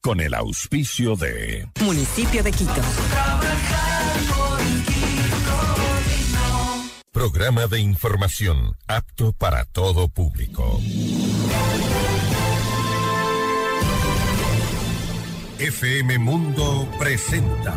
con el auspicio de Municipio de Quito. Programa de información apto para todo público. FM Mundo presenta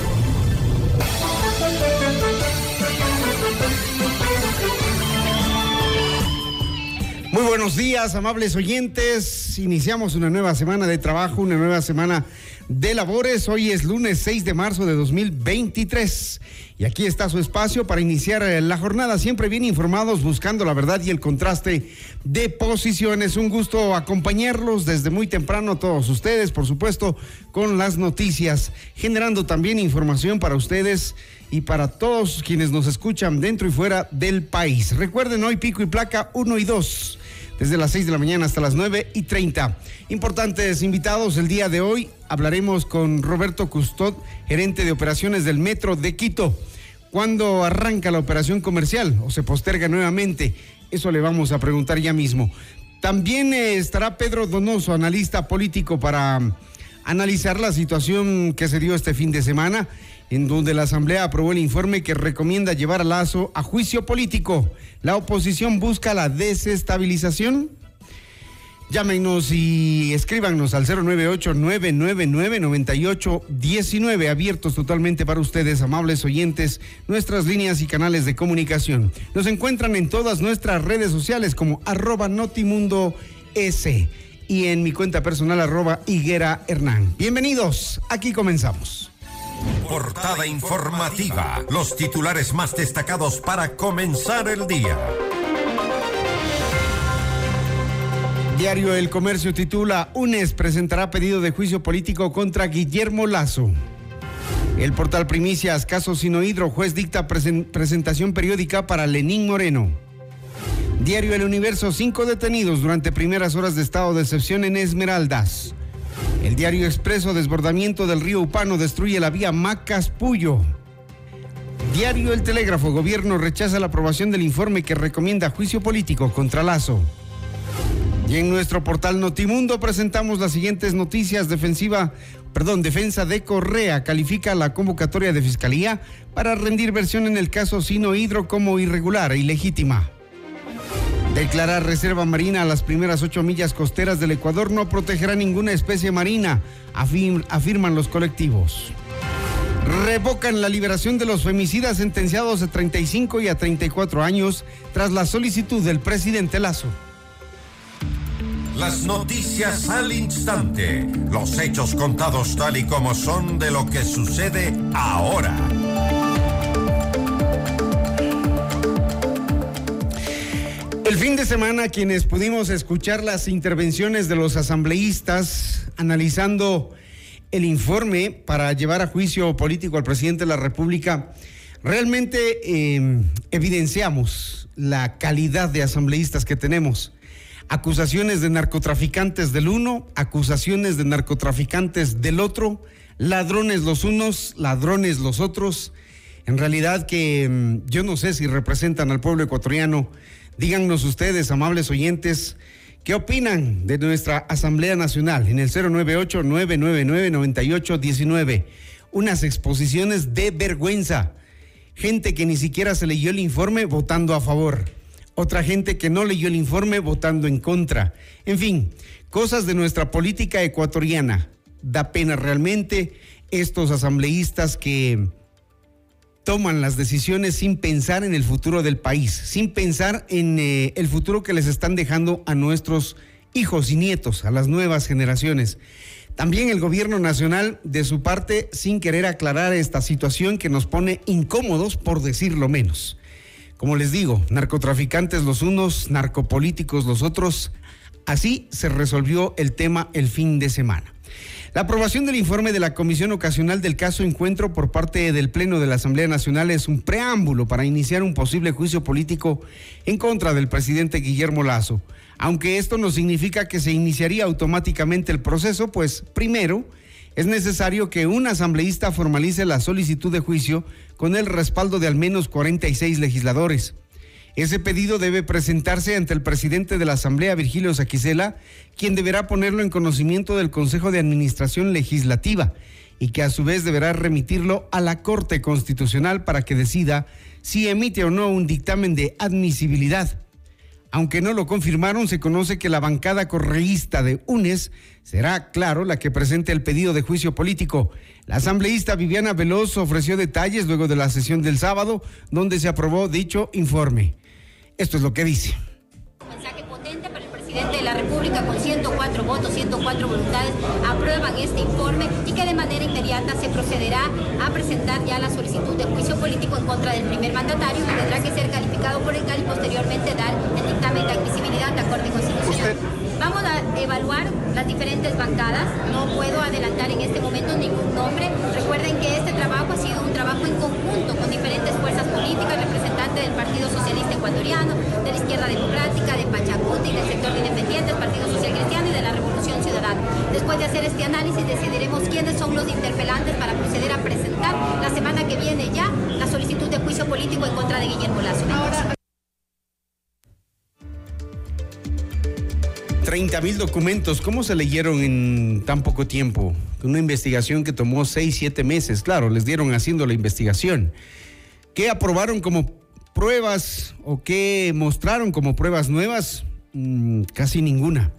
Muy buenos días, amables oyentes. Iniciamos una nueva semana de trabajo, una nueva semana de labores. Hoy es lunes 6 de marzo de 2023. Y aquí está su espacio para iniciar eh, la jornada, siempre bien informados, buscando la verdad y el contraste de posiciones. Un gusto acompañarlos desde muy temprano, todos ustedes, por supuesto, con las noticias, generando también información para ustedes y para todos quienes nos escuchan dentro y fuera del país. Recuerden hoy pico y placa 1 y 2 desde las 6 de la mañana hasta las 9 y 30. Importantes invitados el día de hoy. Hablaremos con Roberto Custod, gerente de operaciones del Metro de Quito. ¿Cuándo arranca la operación comercial o se posterga nuevamente? Eso le vamos a preguntar ya mismo. También eh, estará Pedro Donoso, analista político, para analizar la situación que se dio este fin de semana en donde la Asamblea aprobó el informe que recomienda llevar a Lazo a juicio político. La oposición busca la desestabilización. Llámenos y escríbanos al 098-999-9819, abiertos totalmente para ustedes, amables oyentes, nuestras líneas y canales de comunicación. Nos encuentran en todas nuestras redes sociales como arroba Notimundo S y en mi cuenta personal arroba Higuera Hernán. Bienvenidos, aquí comenzamos. Portada informativa. Los titulares más destacados para comenzar el día. Diario El Comercio titula UNES presentará pedido de juicio político contra Guillermo Lazo. El portal Primicias, caso Sinohidro, juez dicta presentación periódica para Lenín Moreno. Diario El Universo, cinco detenidos durante primeras horas de estado de excepción en Esmeraldas. El diario Expreso, desbordamiento del río Upano, destruye la vía Macas-Puyo. Diario El Telégrafo, gobierno rechaza la aprobación del informe que recomienda juicio político contra Lazo. Y en nuestro portal Notimundo presentamos las siguientes noticias. Defensiva, perdón, defensa de Correa califica la convocatoria de fiscalía para rendir versión en el caso Sino Hidro como irregular e ilegítima. Declarar reserva marina a las primeras ocho millas costeras del Ecuador no protegerá ninguna especie marina, afirman los colectivos. Revocan la liberación de los femicidas sentenciados a 35 y a 34 años tras la solicitud del presidente Lazo. Las noticias al instante, los hechos contados tal y como son de lo que sucede ahora. El fin de semana quienes pudimos escuchar las intervenciones de los asambleístas analizando el informe para llevar a juicio político al presidente de la República, realmente em, evidenciamos la calidad de asambleístas que tenemos. Acusaciones de narcotraficantes del uno, acusaciones de narcotraficantes del otro, ladrones los unos, ladrones los otros. En realidad que em, yo no sé si representan al pueblo ecuatoriano Díganos ustedes, amables oyentes, ¿qué opinan de nuestra Asamblea Nacional en el 098-999-9819? Unas exposiciones de vergüenza. Gente que ni siquiera se leyó el informe votando a favor. Otra gente que no leyó el informe votando en contra. En fin, cosas de nuestra política ecuatoriana. Da pena realmente estos asambleístas que toman las decisiones sin pensar en el futuro del país, sin pensar en eh, el futuro que les están dejando a nuestros hijos y nietos, a las nuevas generaciones. También el gobierno nacional, de su parte, sin querer aclarar esta situación que nos pone incómodos, por decirlo menos. Como les digo, narcotraficantes los unos, narcopolíticos los otros, Así se resolvió el tema el fin de semana. La aprobación del informe de la Comisión Ocasional del caso Encuentro por parte del Pleno de la Asamblea Nacional es un preámbulo para iniciar un posible juicio político en contra del presidente Guillermo Lazo. Aunque esto no significa que se iniciaría automáticamente el proceso, pues primero es necesario que un asambleísta formalice la solicitud de juicio con el respaldo de al menos 46 legisladores. Ese pedido debe presentarse ante el presidente de la Asamblea, Virgilio Saquicela, quien deberá ponerlo en conocimiento del Consejo de Administración Legislativa y que a su vez deberá remitirlo a la Corte Constitucional para que decida si emite o no un dictamen de admisibilidad. Aunque no lo confirmaron, se conoce que la bancada correísta de UNES será, claro, la que presente el pedido de juicio político. La asambleísta Viviana Veloz ofreció detalles luego de la sesión del sábado, donde se aprobó dicho informe. Esto es lo que dice. Un mensaje potente para el presidente de la República con 104 votos, 104 voluntades aprueban este informe y que de manera inmediata se procederá a presentar ya la solicitud de juicio político en contra del primer mandatario que tendrá que ser calificado por el CAL y posteriormente dar el dictamen de admisibilidad a la Corte Constitucional. Vamos a evaluar las diferentes bancadas. No puedo adelantar en este momento ningún nombre. Recuerden que este trabajo ha sido un trabajo en conjunto con diferentes fuerzas políticas, representantes del Partido Socialista Ecuatoriano, de la Izquierda Democrática, de Pachacuti, del sector independiente, del Partido Social Cristiano y de la Revolución Ciudadana. Después de hacer este análisis decidiremos quiénes son los interpelantes para proceder a presentar la semana que viene ya la solicitud de juicio político en contra de Guillermo Lazo. 30 mil documentos, ¿cómo se leyeron en tan poco tiempo? Una investigación que tomó 6, 7 meses, claro, les dieron haciendo la investigación. ¿Qué aprobaron como pruebas o qué mostraron como pruebas nuevas? Mm, casi ninguna.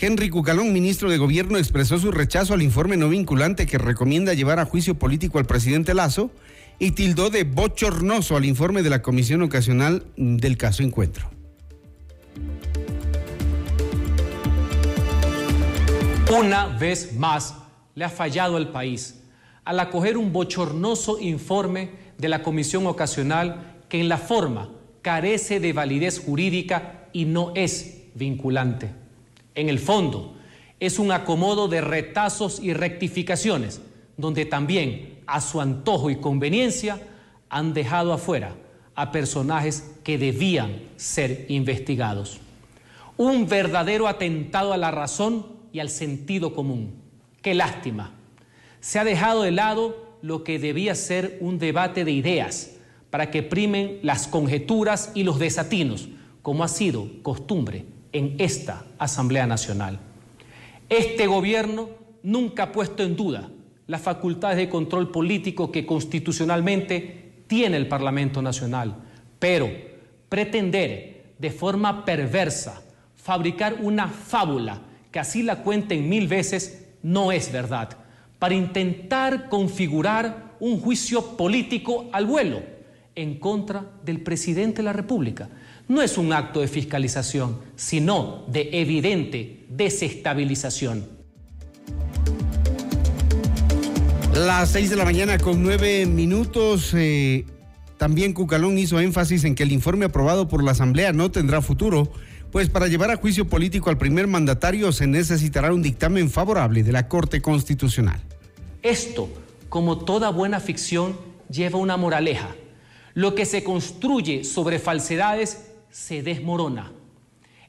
Henry Cucalón, ministro de Gobierno, expresó su rechazo al informe no vinculante que recomienda llevar a juicio político al presidente Lazo y tildó de bochornoso al informe de la Comisión Ocasional del caso Encuentro. Una vez más le ha fallado al país al acoger un bochornoso informe de la Comisión Ocasional que en la forma carece de validez jurídica y no es vinculante. En el fondo, es un acomodo de retazos y rectificaciones, donde también, a su antojo y conveniencia, han dejado afuera a personajes que debían ser investigados. Un verdadero atentado a la razón y al sentido común. Qué lástima. Se ha dejado de lado lo que debía ser un debate de ideas para que primen las conjeturas y los desatinos, como ha sido costumbre en esta Asamblea Nacional. Este gobierno nunca ha puesto en duda las facultades de control político que constitucionalmente tiene el Parlamento Nacional, pero pretender de forma perversa fabricar una fábula que así la cuenten mil veces, no es verdad, para intentar configurar un juicio político al vuelo en contra del presidente de la República. No es un acto de fiscalización, sino de evidente desestabilización. Las seis de la mañana con nueve minutos. Eh, también Cucalón hizo énfasis en que el informe aprobado por la Asamblea no tendrá futuro pues para llevar a juicio político al primer mandatario se necesitará un dictamen favorable de la Corte Constitucional. Esto, como toda buena ficción, lleva una moraleja. Lo que se construye sobre falsedades se desmorona.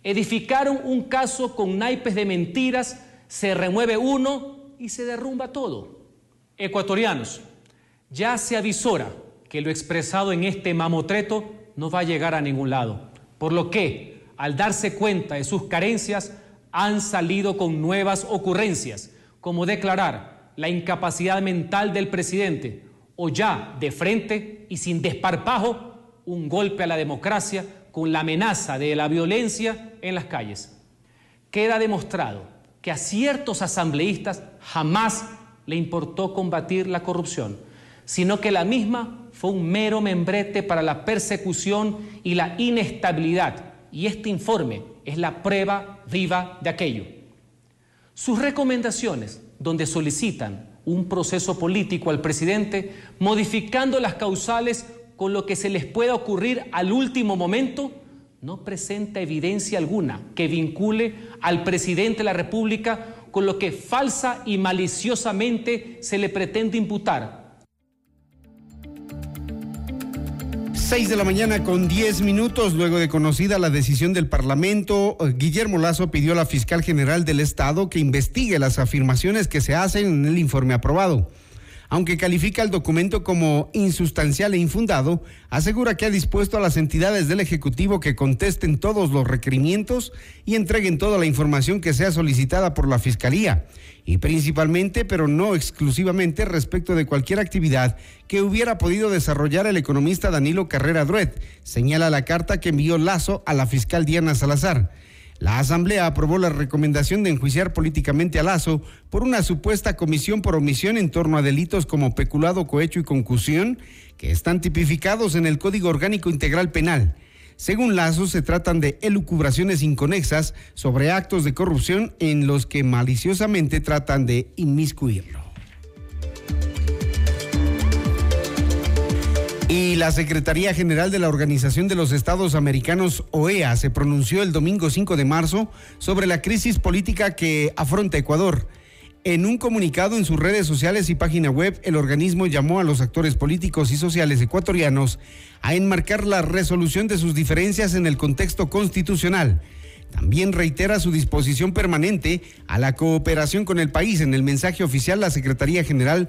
Edificaron un caso con naipes de mentiras, se remueve uno y se derrumba todo. Ecuatorianos, ya se avisora que lo expresado en este mamotreto no va a llegar a ningún lado, por lo que al darse cuenta de sus carencias, han salido con nuevas ocurrencias, como declarar la incapacidad mental del presidente o ya de frente y sin desparpajo un golpe a la democracia con la amenaza de la violencia en las calles. Queda demostrado que a ciertos asambleístas jamás le importó combatir la corrupción, sino que la misma fue un mero membrete para la persecución y la inestabilidad y este informe es la prueba viva de aquello. Sus recomendaciones, donde solicitan un proceso político al presidente, modificando las causales con lo que se les pueda ocurrir al último momento, no presenta evidencia alguna que vincule al presidente de la República con lo que falsa y maliciosamente se le pretende imputar. 6 de la mañana con 10 minutos, luego de conocida la decisión del Parlamento, Guillermo Lazo pidió a la fiscal general del Estado que investigue las afirmaciones que se hacen en el informe aprobado. Aunque califica el documento como insustancial e infundado, asegura que ha dispuesto a las entidades del Ejecutivo que contesten todos los requerimientos y entreguen toda la información que sea solicitada por la Fiscalía, y principalmente, pero no exclusivamente, respecto de cualquier actividad que hubiera podido desarrollar el economista Danilo Carrera Druet, señala la carta que envió Lazo a la fiscal Diana Salazar. La Asamblea aprobó la recomendación de enjuiciar políticamente a Lazo por una supuesta comisión por omisión en torno a delitos como peculado, cohecho y concusión, que están tipificados en el Código Orgánico Integral Penal. Según Lazo, se tratan de elucubraciones inconexas sobre actos de corrupción en los que maliciosamente tratan de inmiscuirlo. Y la Secretaría General de la Organización de los Estados Americanos, OEA, se pronunció el domingo 5 de marzo sobre la crisis política que afronta Ecuador. En un comunicado en sus redes sociales y página web, el organismo llamó a los actores políticos y sociales ecuatorianos a enmarcar la resolución de sus diferencias en el contexto constitucional. También reitera su disposición permanente a la cooperación con el país. En el mensaje oficial, la Secretaría General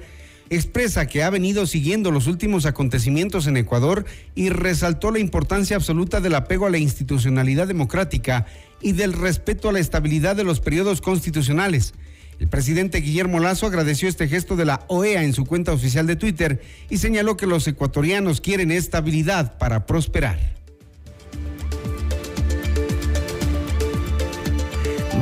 expresa que ha venido siguiendo los últimos acontecimientos en Ecuador y resaltó la importancia absoluta del apego a la institucionalidad democrática y del respeto a la estabilidad de los periodos constitucionales. El presidente Guillermo Lazo agradeció este gesto de la OEA en su cuenta oficial de Twitter y señaló que los ecuatorianos quieren estabilidad para prosperar.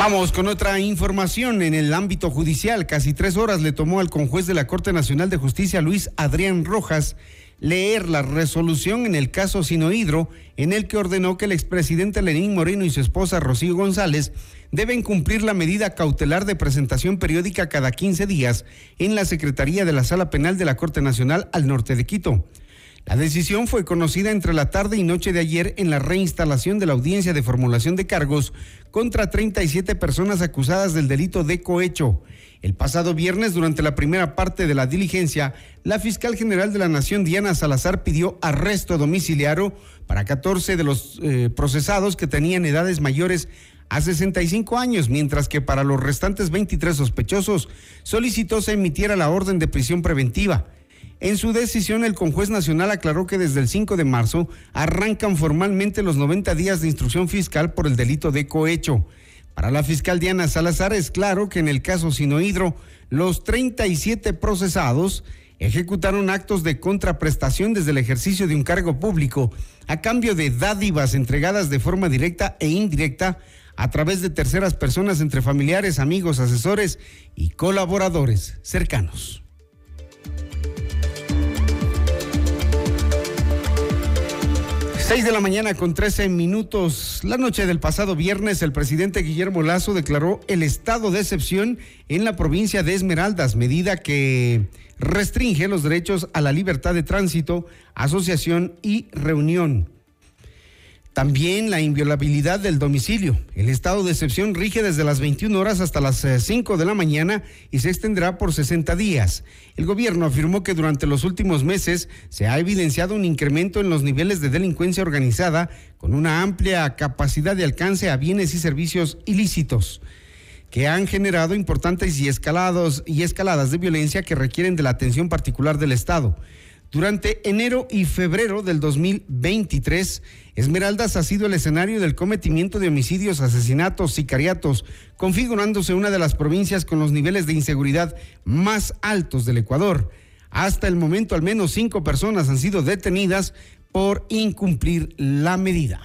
Vamos con otra información en el ámbito judicial. Casi tres horas le tomó al conjuez de la Corte Nacional de Justicia, Luis Adrián Rojas, leer la resolución en el caso Sinohidro, en el que ordenó que el expresidente Lenín Moreno y su esposa Rocío González deben cumplir la medida cautelar de presentación periódica cada 15 días en la Secretaría de la Sala Penal de la Corte Nacional al norte de Quito. La decisión fue conocida entre la tarde y noche de ayer en la reinstalación de la audiencia de formulación de cargos contra 37 personas acusadas del delito de cohecho. El pasado viernes, durante la primera parte de la diligencia, la fiscal general de la Nación, Diana Salazar, pidió arresto domiciliario para 14 de los eh, procesados que tenían edades mayores a 65 años, mientras que para los restantes 23 sospechosos solicitó se emitiera la orden de prisión preventiva. En su decisión, el conjuez nacional aclaró que desde el 5 de marzo arrancan formalmente los 90 días de instrucción fiscal por el delito de cohecho. Para la fiscal Diana Salazar es claro que en el caso Sinohidro, los 37 procesados ejecutaron actos de contraprestación desde el ejercicio de un cargo público a cambio de dádivas entregadas de forma directa e indirecta a través de terceras personas entre familiares, amigos, asesores y colaboradores cercanos. 6 de la mañana con 13 minutos. La noche del pasado viernes, el presidente Guillermo Lazo declaró el estado de excepción en la provincia de Esmeraldas, medida que restringe los derechos a la libertad de tránsito, asociación y reunión. También la inviolabilidad del domicilio. El estado de excepción rige desde las 21 horas hasta las 5 eh, de la mañana y se extenderá por 60 días. El gobierno afirmó que durante los últimos meses se ha evidenciado un incremento en los niveles de delincuencia organizada con una amplia capacidad de alcance a bienes y servicios ilícitos que han generado importantes y escalados y escaladas de violencia que requieren de la atención particular del Estado. Durante enero y febrero del 2023, Esmeraldas ha sido el escenario del cometimiento de homicidios, asesinatos, sicariatos, configurándose una de las provincias con los niveles de inseguridad más altos del Ecuador. Hasta el momento, al menos cinco personas han sido detenidas por incumplir la medida.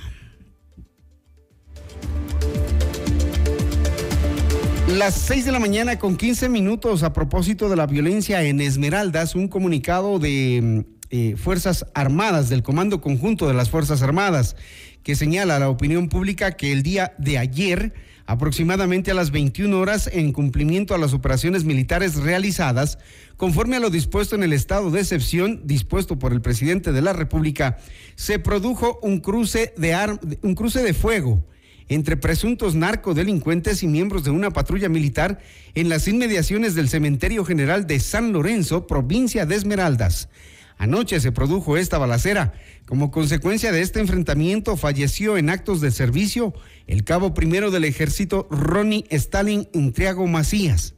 Las 6 de la mañana con 15 minutos a propósito de la violencia en Esmeraldas, un comunicado de mm, eh, Fuerzas Armadas, del Comando Conjunto de las Fuerzas Armadas, que señala a la opinión pública que el día de ayer aproximadamente a las 21 horas en cumplimiento a las operaciones militares realizadas conforme a lo dispuesto en el estado de excepción dispuesto por el presidente de la República, se produjo un cruce de, un cruce de fuego entre presuntos narcodelincuentes y miembros de una patrulla militar en las inmediaciones del Cementerio General de San Lorenzo, provincia de Esmeraldas. Anoche se produjo esta balacera. Como consecuencia de este enfrentamiento falleció en actos de servicio el cabo primero del ejército Ronnie Stalin Intriago Macías.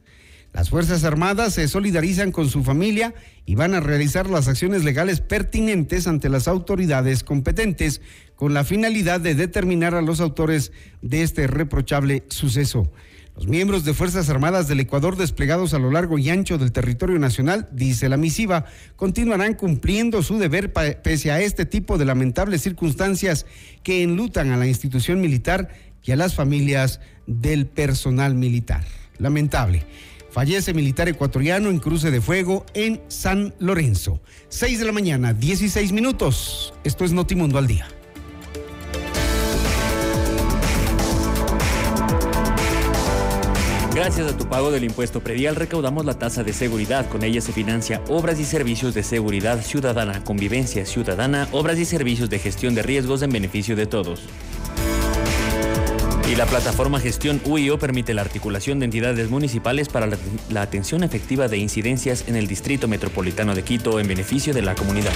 Las Fuerzas Armadas se solidarizan con su familia y van a realizar las acciones legales pertinentes ante las autoridades competentes con la finalidad de determinar a los autores de este reprochable suceso. Los miembros de Fuerzas Armadas del Ecuador desplegados a lo largo y ancho del territorio nacional, dice la misiva, continuarán cumpliendo su deber pese a este tipo de lamentables circunstancias que enlutan a la institución militar y a las familias del personal militar. Lamentable. Fallece militar ecuatoriano en cruce de fuego en San Lorenzo. 6 de la mañana, 16 minutos. Esto es Notimundo al día. Gracias a tu pago del impuesto predial recaudamos la tasa de seguridad. Con ella se financia obras y servicios de seguridad ciudadana, convivencia ciudadana, obras y servicios de gestión de riesgos en beneficio de todos. Y la plataforma Gestión UIO permite la articulación de entidades municipales para la, atención efectiva de incidencias en el Distrito Metropolitano de Quito en beneficio de la comunidad.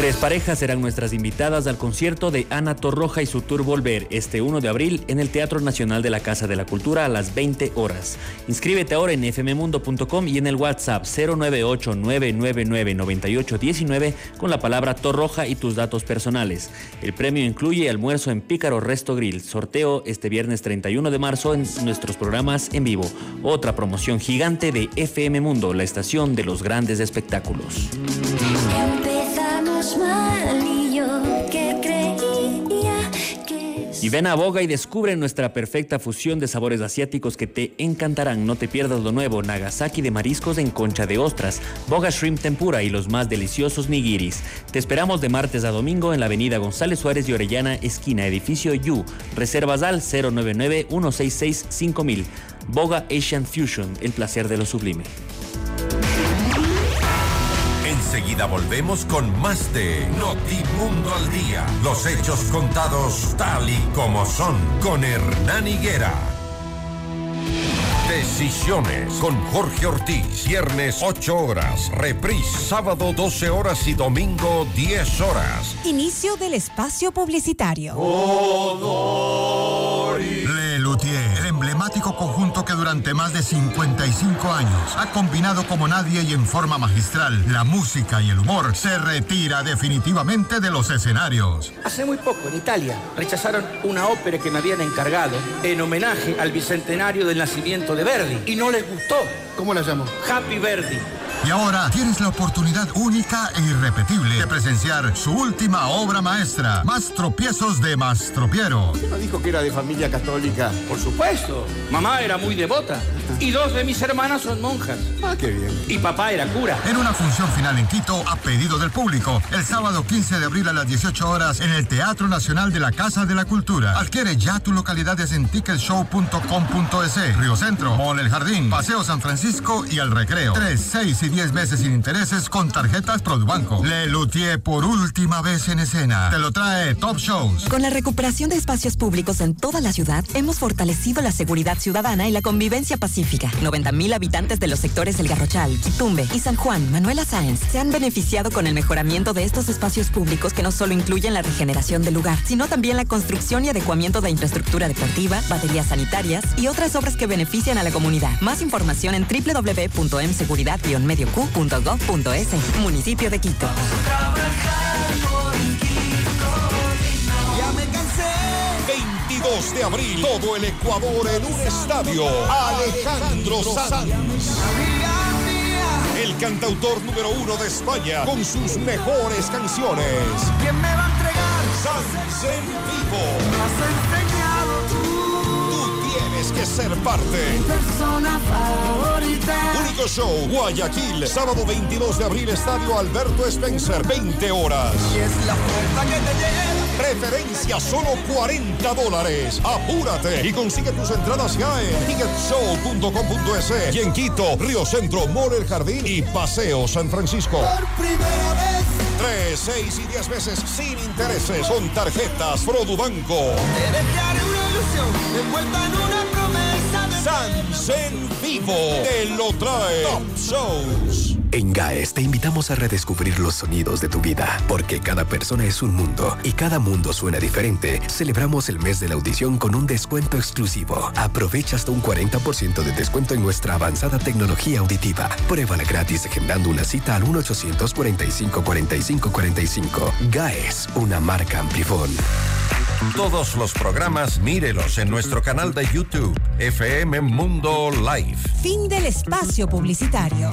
Tres parejas serán nuestras invitadas al concierto de Ana Torroja y su tour Volver este 1 de abril en el Teatro Nacional de la Casa de la Cultura a las 20 horas. Inscríbete ahora en fmmundo.com y en el WhatsApp 098 999 con la palabra Torroja y tus datos personales. El premio incluye almuerzo en Pícaro Resto Grill, sorteo este viernes 31 de marzo en nuestros programas en vivo. Otra promoción gigante de FM Mundo, la estación de los grandes espectáculos y ven a Boga y descubre nuestra perfecta fusión de sabores asiáticos que te encantarán. No te pierdas lo nuevo, Nagasaki de mariscos en concha de ostras, Boga Shrimp Tempura y los más deliciosos nigiris. Te esperamos de martes a domingo en la avenida González Suárez de Orellana, esquina edificio Yu. Reservas al 099 166 5000. Boga Asian Fusion, el placer de lo sublime. Enseguida volvemos con más de Notimundo al Día. Los hechos contados tal y como son con Hernán Higuera. Decisiones con Jorge Ortiz. Viernes 8 horas. Reprise sábado 12 horas y domingo 10 horas. Inicio del espacio publicitario. Le Luthier, el emblemático conjunto que durante más de 55 años ha combinado como nadie y en forma magistral la música y el humor, se retira definitivamente de los escenarios. Hace muy poco en Italia rechazaron una ópera que me habían encargado en homenaje al bicentenario del nacimiento de Verdi y no les gustó. ¿Cómo la llamó? Happy Verdi. Y ahora tienes la oportunidad única e irrepetible de presenciar su última obra maestra, Más tropiezos de Mastropiero. ¿No dijo que era de familia católica? Por supuesto. Mamá era muy devota. Y dos de mis hermanas son monjas. Ah, qué bien. Y papá era cura. En una función final en Quito, a pedido del público, el sábado 15 de abril a las 18 horas en el Teatro Nacional de la Casa de la Cultura. Adquiere ya tu localidades en ticketshow.com.es, Río Centro, Mall El Jardín, Paseo San Francisco y El Recreo. 3, 6 y 10 meses sin intereses con tarjetas Produbanco. Le Luthier por última vez en escena. Te lo trae Top Shows. Con la recuperación de espacios públicos en toda la ciudad, hemos fortalecido la seguridad ciudadana y la convivencia pacífica 90.000 habitantes de los sectores El Garrochal, Quitumbe y San Juan, Manuela Sáenz, se han beneficiado con el mejoramiento de estos espacios públicos que no solo incluyen la regeneración del lugar, sino también la construcción y adecuamiento de infraestructura deportiva, baterías sanitarias y otras obras que benefician a la comunidad. Más información en www.mseguridad-medioq.gov.es. Municipio de Quito. 22 de abril, todo el Ecuador en un estadio. Alejandro Sanz. El cantautor número uno de España con sus mejores canciones. ¿Quién me va a entregar? Sanz en vivo. Tienes que ser parte. Mi persona favorita. Único show, Guayaquil, sábado 22 de abril, Estadio Alberto Spencer, 20 horas. Y es la fuerza que te lleva Preferencia solo 40 dólares. Apúrate y consigue tus entradas ya en ticketshow.com.es y en Quito, Río Centro, Mall El Jardín y Paseo San Francisco. Por primera vez. 3, 6 y 10 veces sin intereses con tarjetas Produbanco. Te dejaré una ilusión envuelta en una promesa de Sansen Vivo te lo trae Top Shows. En GAES te invitamos a redescubrir los sonidos de tu vida, porque cada persona es un mundo y cada mundo suena diferente. Celebramos el mes de la audición con un descuento exclusivo. Aprovecha hasta un 40% de descuento en nuestra avanzada tecnología auditiva. Pruébala gratis agendando una cita al 1-800-45-45-45. GAES, una marca Amplifón. Todos los programas mírelos en nuestro canal de YouTube, FM Mundo Live. Fin del espacio publicitario.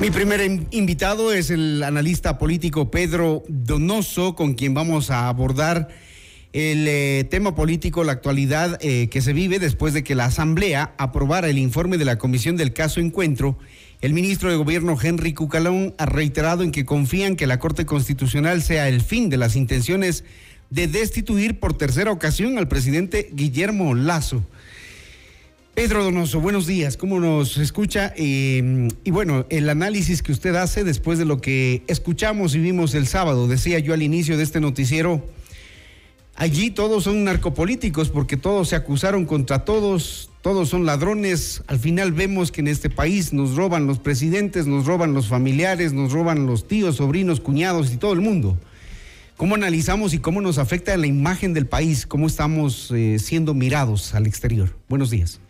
Mi primer in- invitado es el analista político Pedro Donoso, con quien vamos a abordar el eh, tema político, la actualidad eh, que se vive después de que la Asamblea aprobara el informe de la Comisión del Caso Encuentro. El ministro de Gobierno Henry Cucalón ha reiterado en que confían que la Corte Constitucional sea el fin de las intenciones de destituir por tercera ocasión al presidente Guillermo Lazo. Pedro Donoso, buenos días, ¿cómo nos escucha? Eh, y bueno, el análisis que usted hace después de lo que escuchamos y vimos el sábado, decía yo al inicio de este noticiero, allí todos son narcopolíticos porque todos se acusaron contra todos, todos son ladrones, al final vemos que en este país nos roban los presidentes, nos roban los familiares, nos roban los tíos, sobrinos, cuñados y todo el mundo. ¿Cómo analizamos y cómo nos afecta la imagen del país? ¿Cómo estamos eh, siendo mirados al exterior? Buenos días.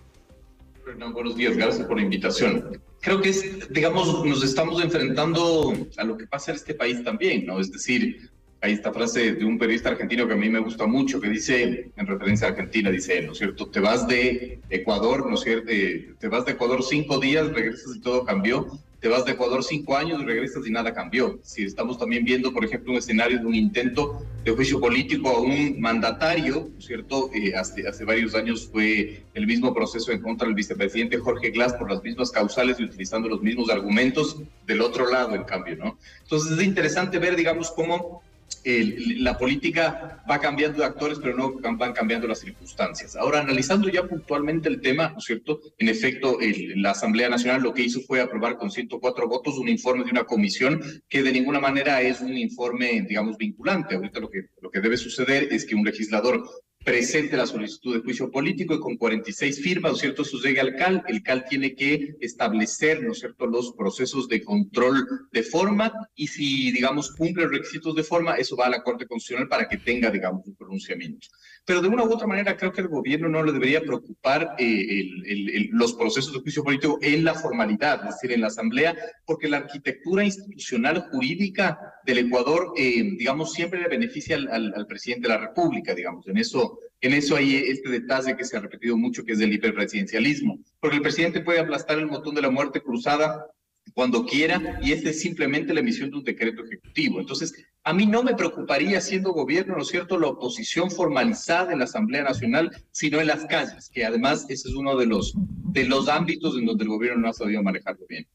Hernán, buenos días, gracias por la invitación. Creo que es, digamos, nos estamos enfrentando a lo que pasa en este país también, ¿no? Es decir, hay esta frase de un periodista argentino que a mí me gusta mucho, que dice, en referencia a Argentina, dice, ¿no es cierto? Te vas de Ecuador, ¿no es cierto? Eh, Te vas de Ecuador cinco días, regresas y todo cambió. Te vas de Ecuador cinco años y regresas y nada cambió. Si estamos también viendo, por ejemplo, un escenario de un intento de juicio político a un mandatario, ¿no es cierto? Eh, hace, hace varios años fue el mismo proceso en contra del vicepresidente Jorge Glass por las mismas causales y utilizando los mismos argumentos del otro lado, en cambio, ¿no? Entonces es interesante ver, digamos, cómo la política va cambiando de actores, pero no van cambiando las circunstancias. Ahora, analizando ya puntualmente el tema, ¿no es cierto? En efecto, la Asamblea Nacional lo que hizo fue aprobar con 104 votos un informe de una comisión que de ninguna manera es un informe, digamos, vinculante. Ahorita lo que, lo que debe suceder es que un legislador presente la solicitud de juicio político y con 46 firmas, ¿no es cierto? Llega al CAL, el CAL tiene que establecer, ¿no es cierto?, los procesos de control de forma y si, digamos, cumple requisitos de forma, eso va a la Corte Constitucional para que tenga, digamos, un pronunciamiento. Pero de una u otra manera creo que el gobierno no le debería preocupar eh, el- los procesos de juicio político en la formalidad, es decir, en la Asamblea, porque la arquitectura institucional jurídica del Ecuador, eh, digamos, siempre le beneficia al, al- al presidente de la República, digamos, en eso, en eso hay este detalle que se ha repetido mucho, que es el hiperpresidencialismo, porque el presidente puede aplastar el botón de la muerte cruzada cuando quiera y esta es simplemente la emisión de un decreto ejecutivo. Entonces, a mí no me preocuparía siendo gobierno, ¿no es cierto?, la oposición formalizada en la Asamblea Nacional, sino en las calles, que además ese es uno de los, de los ámbitos en donde el gobierno no ha sabido manejarlo bien.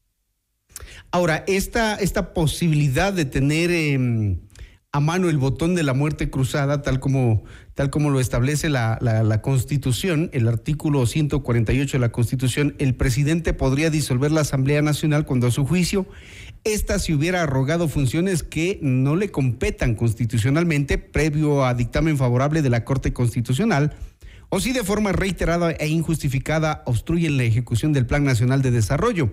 Ahora, esta, esta posibilidad de tener eh, a mano el botón de la muerte cruzada, tal como, tal como lo establece la, Constitución, el artículo 148 de la Constitución, el presidente podría disolver la Asamblea Nacional cuando a su juicio ésta se hubiera arrogado funciones que no le competan constitucionalmente previo a dictamen favorable de la Corte Constitucional o si de forma reiterada e injustificada obstruyen la ejecución del Plan Nacional de Desarrollo.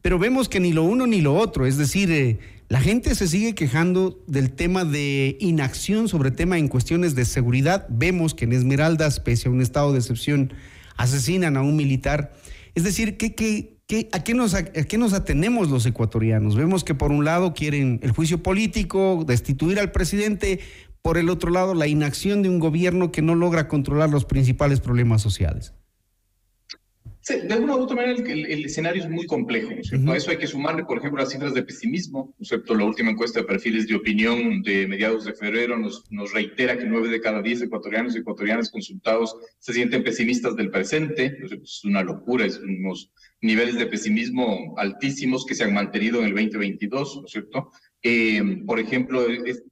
Pero vemos que ni lo uno ni lo otro, es decir, eh, la gente se sigue quejando del tema de inacción sobre tema en cuestiones de seguridad. Vemos que en Esmeraldas, pese a un estado de excepción, asesinan a un militar. Es decir, ¿qué, qué, qué, a, qué ¿a qué nos atenemos los ecuatorianos? Vemos que por un lado quieren el juicio político, destituir al presidente, por el otro lado la inacción de un gobierno que no logra controlar los principales problemas sociales. Sí, de alguna u otra manera el, escenario es muy complejo, ¿no es cierto? A eso hay que sumarle, por ejemplo, las cifras de pesimismo, ¿no es cierto? La última encuesta de perfiles de opinión de mediados de febrero nos, nos reitera que nueve de cada diez ecuatorianos y ecuatorianas consultados se sienten pesimistas del presente, es una locura, es unos niveles de pesimismo altísimos que se han mantenido en el 2022, ¿no es cierto? Eh, por ejemplo,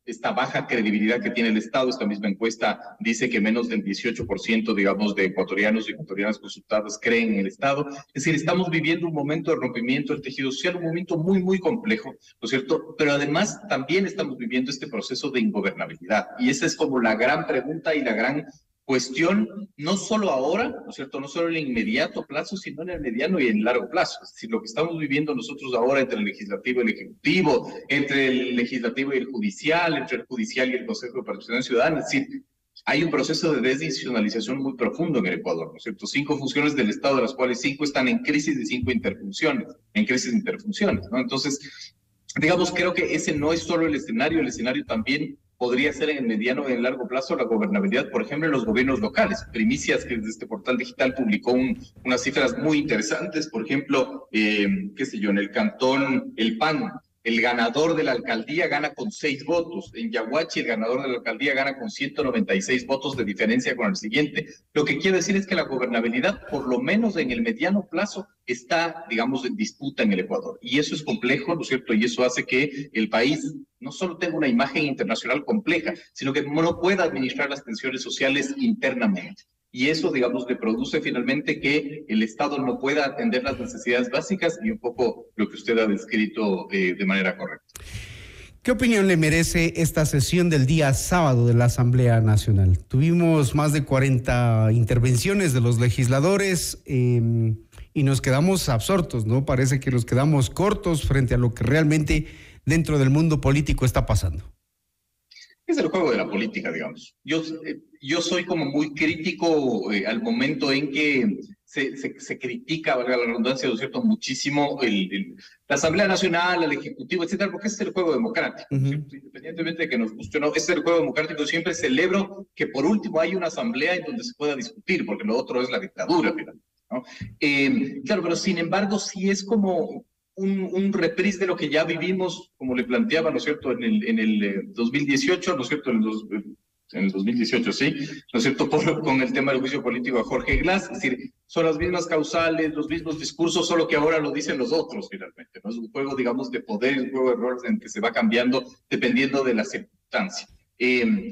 esta baja credibilidad que tiene el Estado, esta misma encuesta dice que menos del 18%, digamos, de ecuatorianos y ecuatorianas consultadas creen en el Estado. Es decir, estamos viviendo un momento de rompimiento del tejido social, un momento muy, muy complejo, ¿no es cierto? Pero además también estamos viviendo este proceso de ingobernabilidad. Y esa es como la gran pregunta y la gran cuestión no solo ahora, ¿no es cierto? No solo en el inmediato plazo, sino en el mediano y en el largo plazo. Es decir, lo que estamos viviendo nosotros ahora entre el legislativo y el ejecutivo, entre el legislativo y el judicial, entre el judicial y el Consejo de Participación Ciudadana, es decir, hay un proceso de desinstitucionalización muy profundo en el Ecuador, ¿no es cierto? Cinco funciones del Estado, de las cuales cinco están en crisis de cinco interfunciones, en crisis de interfunciones, ¿no? Entonces, digamos, creo que ese no es solo el escenario, el escenario también podría ser en mediano y en largo plazo la gobernabilidad, por ejemplo, en los gobiernos locales. Primicias, que desde este portal digital publicó unas cifras muy interesantes, por ejemplo, eh, qué sé yo, en el cantón El Pan, el ganador de la alcaldía gana con seis votos. En Yaguachi, el ganador de la alcaldía gana con 196 votos de diferencia con el siguiente. Lo que quiero decir es que la gobernabilidad, por lo menos en el mediano plazo, está, digamos, en disputa en el Ecuador. Y eso es complejo, ¿no es cierto? Y eso hace que el país no solo tenga una imagen internacional compleja, sino que no pueda administrar las tensiones sociales internamente y eso, digamos, le produce finalmente que el Estado no pueda atender las necesidades básicas y un poco lo que usted ha descrito eh, de manera correcta. ¿Qué opinión le merece esta sesión del día sábado de la Asamblea Nacional? Tuvimos más de 40 intervenciones de los legisladores em, y nos quedamos absortos, ¿no? Parece que nos quedamos cortos frente a lo que realmente dentro del mundo político está pasando es el juego de la política, digamos. Yo, eh, yo soy como muy crítico eh, al momento en que se, se, critica, valga la redundancia, ¿no es cierto?, muchísimo el, la Asamblea Nacional, el Ejecutivo, etcétera, porque es el juego democrático. Independientemente de que nos guste o no, ese es el juego democrático. Siempre celebro que por último hay una asamblea en donde se pueda discutir, porque lo otro es la dictadura, ¿no? Eh, claro, pero sin embargo, sí es como un, un reprise de lo que ya vivimos, como le planteaba, ¿no es cierto?, en el, en el 2018, eh, ¿no es cierto?, en, en el 2018, sí, ¿no es cierto?, con el tema del juicio político a Jorge Glass, es decir, son las mismas causales, los mismos discursos, solo que ahora lo dicen los otros, finalmente, ¿no? Es un juego, digamos, de poder, un juego de errores en que se va cambiando dependiendo de la circunstancia. Eh,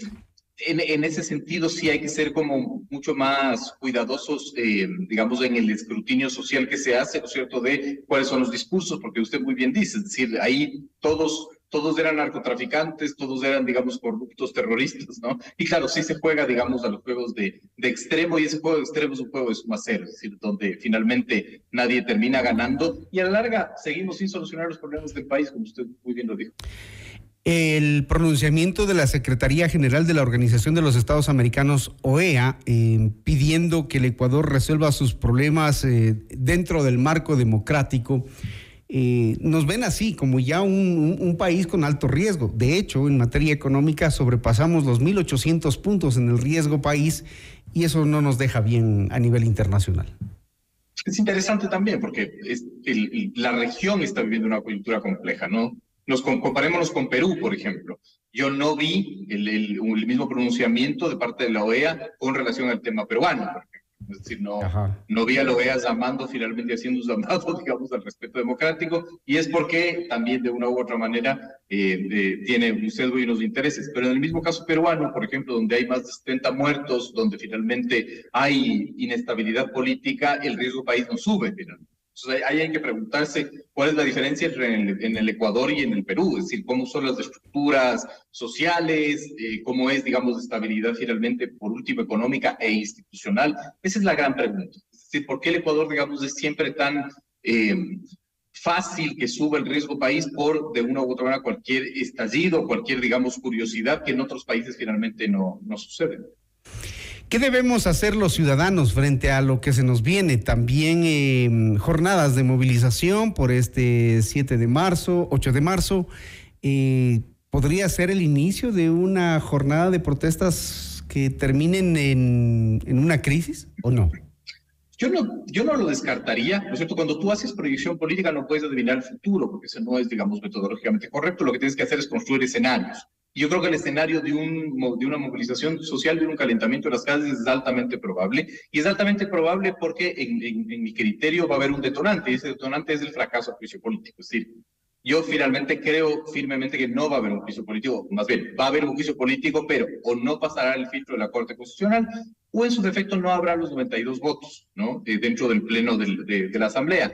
en, ese sentido sí hay que ser como mucho más cuidadosos, eh, digamos, en el escrutinio social que se hace, ¿no es cierto?, de cuáles son los discursos, porque usted muy bien dice, es decir, ahí todos, todos eran narcotraficantes, todos eran, digamos, corruptos terroristas, ¿no? Y claro, sí se juega, digamos, a los juegos de, de extremo, y ese juego de extremo es un juego de suma cero, es decir, donde finalmente nadie termina ganando, y a la larga seguimos sin solucionar los problemas del país, como usted muy bien lo dijo el pronunciamiento de la Secretaría General de la Organización de los Estados Americanos, OEA, eh, pidiendo que el Ecuador resuelva sus problemas eh, dentro del marco democrático, eh, nos ven así como ya un, país con alto riesgo. De hecho, en materia económica sobrepasamos los 1.800 puntos en el riesgo país y eso no nos deja bien a nivel internacional. Es interesante también porque la región está viviendo una coyuntura compleja, ¿no? Nos comparémonos con Perú, por ejemplo. Yo no vi el, el, mismo pronunciamiento de parte de la OEA con relación al tema peruano, Es decir, no, no vi a lo veas llamando, finalmente haciendo un llamado, digamos, al respeto democrático, y es porque también de una u otra manera eh, tiene un sesgo y unos intereses. Pero en el mismo caso peruano, por ejemplo, donde hay más de 70 muertos, donde finalmente hay inestabilidad política, el riesgo país no sube finalmente. Entonces ahí hay que preguntarse cuál es la diferencia en el, Ecuador y en el Perú, es decir, cómo son las estructuras sociales, eh, cómo es, digamos, de estabilidad finalmente, por último, económica e institucional. Esa es la gran pregunta. Es decir, ¿por qué el Ecuador, digamos, es siempre tan eh, fácil que suba el riesgo país por, de una u otra manera, cualquier estallido, cualquier, digamos, curiosidad que en otros países finalmente no, no sucede? ¿Qué debemos hacer los ciudadanos frente a lo que se nos viene? También em, jornadas de movilización por este 7 de marzo, 8 de marzo. Eh, ¿Podría ser el inicio de una jornada de protestas que terminen en, una crisis o no? Yo no, yo no lo descartaría, ¿no es cierto? Cuando tú haces proyección política no puedes adivinar el futuro, porque eso no es, digamos, metodológicamente correcto. Lo que tienes que hacer es construir escenarios yo creo que el escenario de, un, una movilización social, de un calentamiento de las calles es altamente probable. Y es altamente probable porque en, en, mi criterio va a haber un detonante, y ese detonante es el fracaso del juicio político. Es decir, yo finalmente creo firmemente que no va a haber un juicio político, más bien, va a haber un juicio político, pero o no pasará el filtro de la Corte Constitucional, o en su defecto no habrá los 92 votos, ¿no? Eh, dentro del pleno de la Asamblea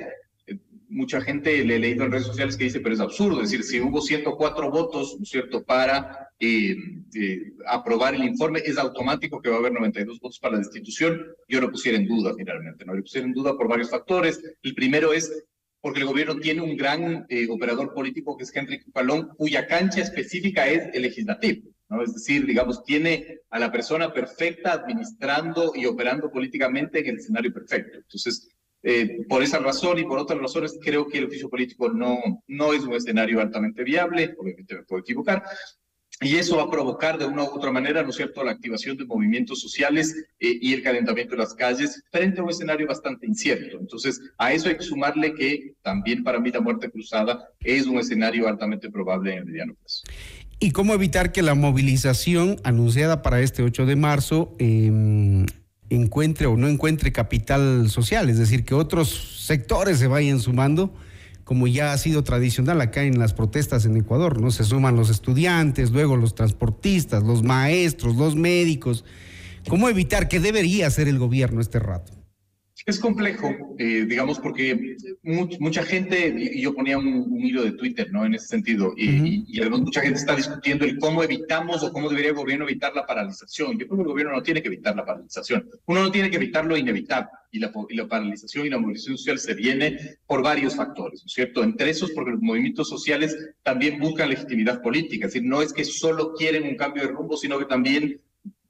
mucha gente le he leído en redes sociales que dice, pero es absurdo, es decir, si hubo 104 votos, ¿no es cierto?, para eh, eh, aprobar el informe, es automático que va a haber 92 votos para la destitución. Yo lo pusiera en duda finalmente, ¿no? Lo pusiera en duda por varios factores. El primero es porque el gobierno tiene un gran eh, operador político que es Henry Palón, cuya cancha específica es el legislativo. ¿no? Es decir, digamos, tiene a la persona perfecta administrando y operando políticamente en el escenario perfecto. Entonces, eh, por esa razón y por otras razones, creo que el oficio político no, no es un escenario altamente viable, obviamente me puedo equivocar, y eso va a provocar de una u otra manera, ¿no es cierto?, la activación de movimientos sociales eh, y el calentamiento de las calles frente a un escenario bastante incierto. Entonces, a eso hay que sumarle que también para mí la muerte cruzada es un escenario altamente probable en el mediano plazo. ¿Y cómo evitar que la movilización anunciada para este 8 de marzo eh, encuentre o no encuentre capital social, es decir, que otros sectores se vayan sumando, como ya ha sido tradicional acá en las protestas en Ecuador, ¿no? Se suman los estudiantes, luego los transportistas, los maestros, los médicos. ¿Cómo evitar qué debería hacer el gobierno este rato? Es complejo, eh, digamos, porque mucha gente, y yo ponía un, hilo de Twitter, ¿no? En ese sentido, y, además mucha gente está discutiendo el cómo evitamos o cómo debería el gobierno evitar la paralización. Yo creo que el gobierno no tiene que evitar la paralización. Uno no tiene que evitar lo inevitable. Y la, y la paralización y la movilización social se viene por varios factores, ¿no es cierto? Entre esos, porque los movimientos sociales también buscan legitimidad política. Es decir, no es que solo quieren un cambio de rumbo, sino que también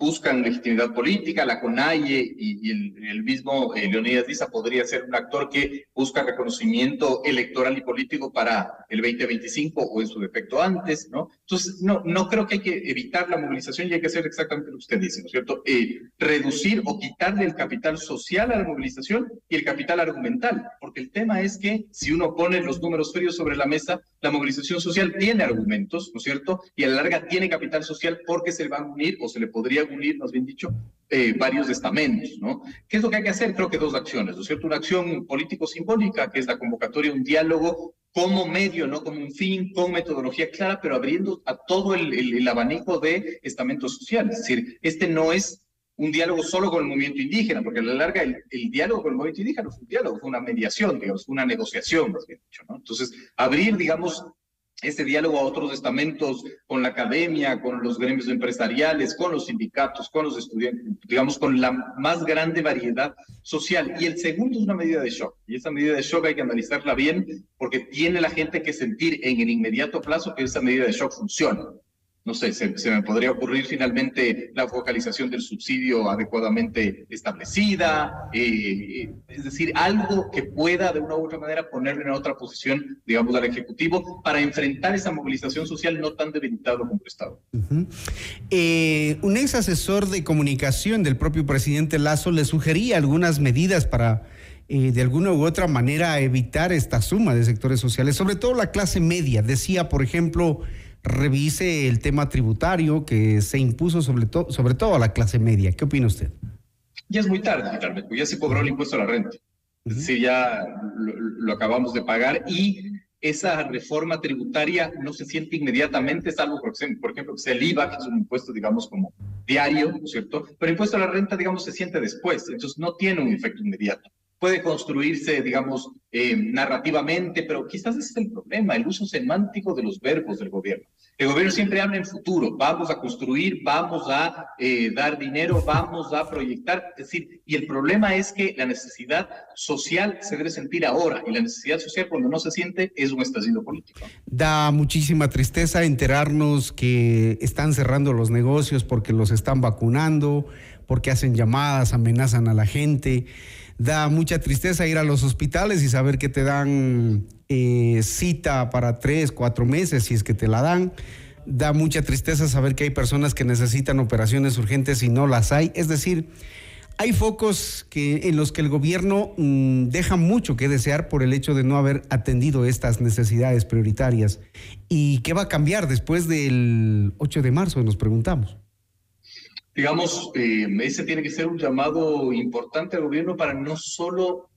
buscan legitimidad política, la CONAIE y, el, mismo eh, Leonidas Diza podría ser un actor que busca reconocimiento electoral y político para el 2025 o en su defecto antes, ¿no? Entonces, no, no creo que hay que evitar la movilización y hay que hacer exactamente lo que usted dice, ¿no es cierto? Eh, reducir o quitarle el capital social a la movilización y el capital argumental, porque el tema es que si uno pone los números fríos sobre la mesa, la movilización social tiene argumentos, ¿no es cierto? Y a la larga tiene capital social porque se le van a unir o se le podría unir, más bien dicho, eh, varios estamentos, ¿no? ¿Qué es lo que hay que hacer? Creo que dos acciones, ¿no es cierto? Una acción político-simbólica, que es la convocatoria, un diálogo como medio, no como un fin, con metodología clara, pero abriendo a todo el, el abanico de estamentos sociales. Es decir, este no es un diálogo solo con el movimiento indígena, porque a la larga el, diálogo con el movimiento indígena fue un diálogo, fue una mediación, digamos, una negociación, más bien dicho, ¿no? Entonces, abrir, digamos, este diálogo a otros estamentos, con la academia, con los gremios empresariales, con los sindicatos, con los estudiantes, digamos, con la más grande variedad social. Y el segundo es una medida de shock. Y esa medida de shock hay que analizarla bien porque tiene la gente que sentir en el inmediato plazo que esa medida de shock funciona no sé, se, me podría ocurrir finalmente la focalización del subsidio adecuadamente establecida, eh, es decir, algo que pueda de una u otra manera ponerle en otra posición, digamos, al Ejecutivo para enfrentar esa movilización social no tan debilitado como el Estado. Eh, un ex asesor de comunicación del propio presidente Lazo le sugería algunas medidas para... Eh, de alguna u otra manera evitar esta suma de sectores sociales, sobre todo la clase media. Decía, por ejemplo, revise el tema tributario que se impuso sobre, todo sobre todo a la clase media. ¿Qué opina usted? ya es muy tarde finalmente, porque ya se cobró el impuesto a la renta. Es decir, ya lo, lo acabamos de pagar y esa reforma tributaria no se siente inmediatamente, salvo, por ejemplo, que sea el IVA, que es un impuesto, digamos, como diario, ¿no es cierto? Pero el impuesto a la renta, digamos, se siente después, entonces no tiene un efecto inmediato puede construirse, digamos, eh, narrativamente, pero quizás ese es el problema, el uso semántico de los verbos del gobierno. El gobierno siempre habla en futuro, vamos a construir, vamos a eh, dar dinero, vamos a proyectar, es decir, y el problema es que la necesidad social se debe sentir ahora, y la necesidad social cuando no se siente es un estallido político. Da muchísima tristeza enterarnos que están cerrando los negocios porque los están vacunando, porque hacen llamadas, amenazan a la gente da mucha tristeza ir a los hospitales y saber que te dan eh, cita para tres, cuatro meses, si es que te la dan. Da mucha tristeza saber que hay personas que necesitan operaciones urgentes y no las hay. Es decir, hay focos que, en los que el gobierno mm, deja mucho que desear por el hecho de no haber atendido estas necesidades prioritarias. ¿Y qué va a cambiar después del 8 de marzo? Nos preguntamos digamos, eh, ese tiene que ser un llamado importante al gobierno para no solo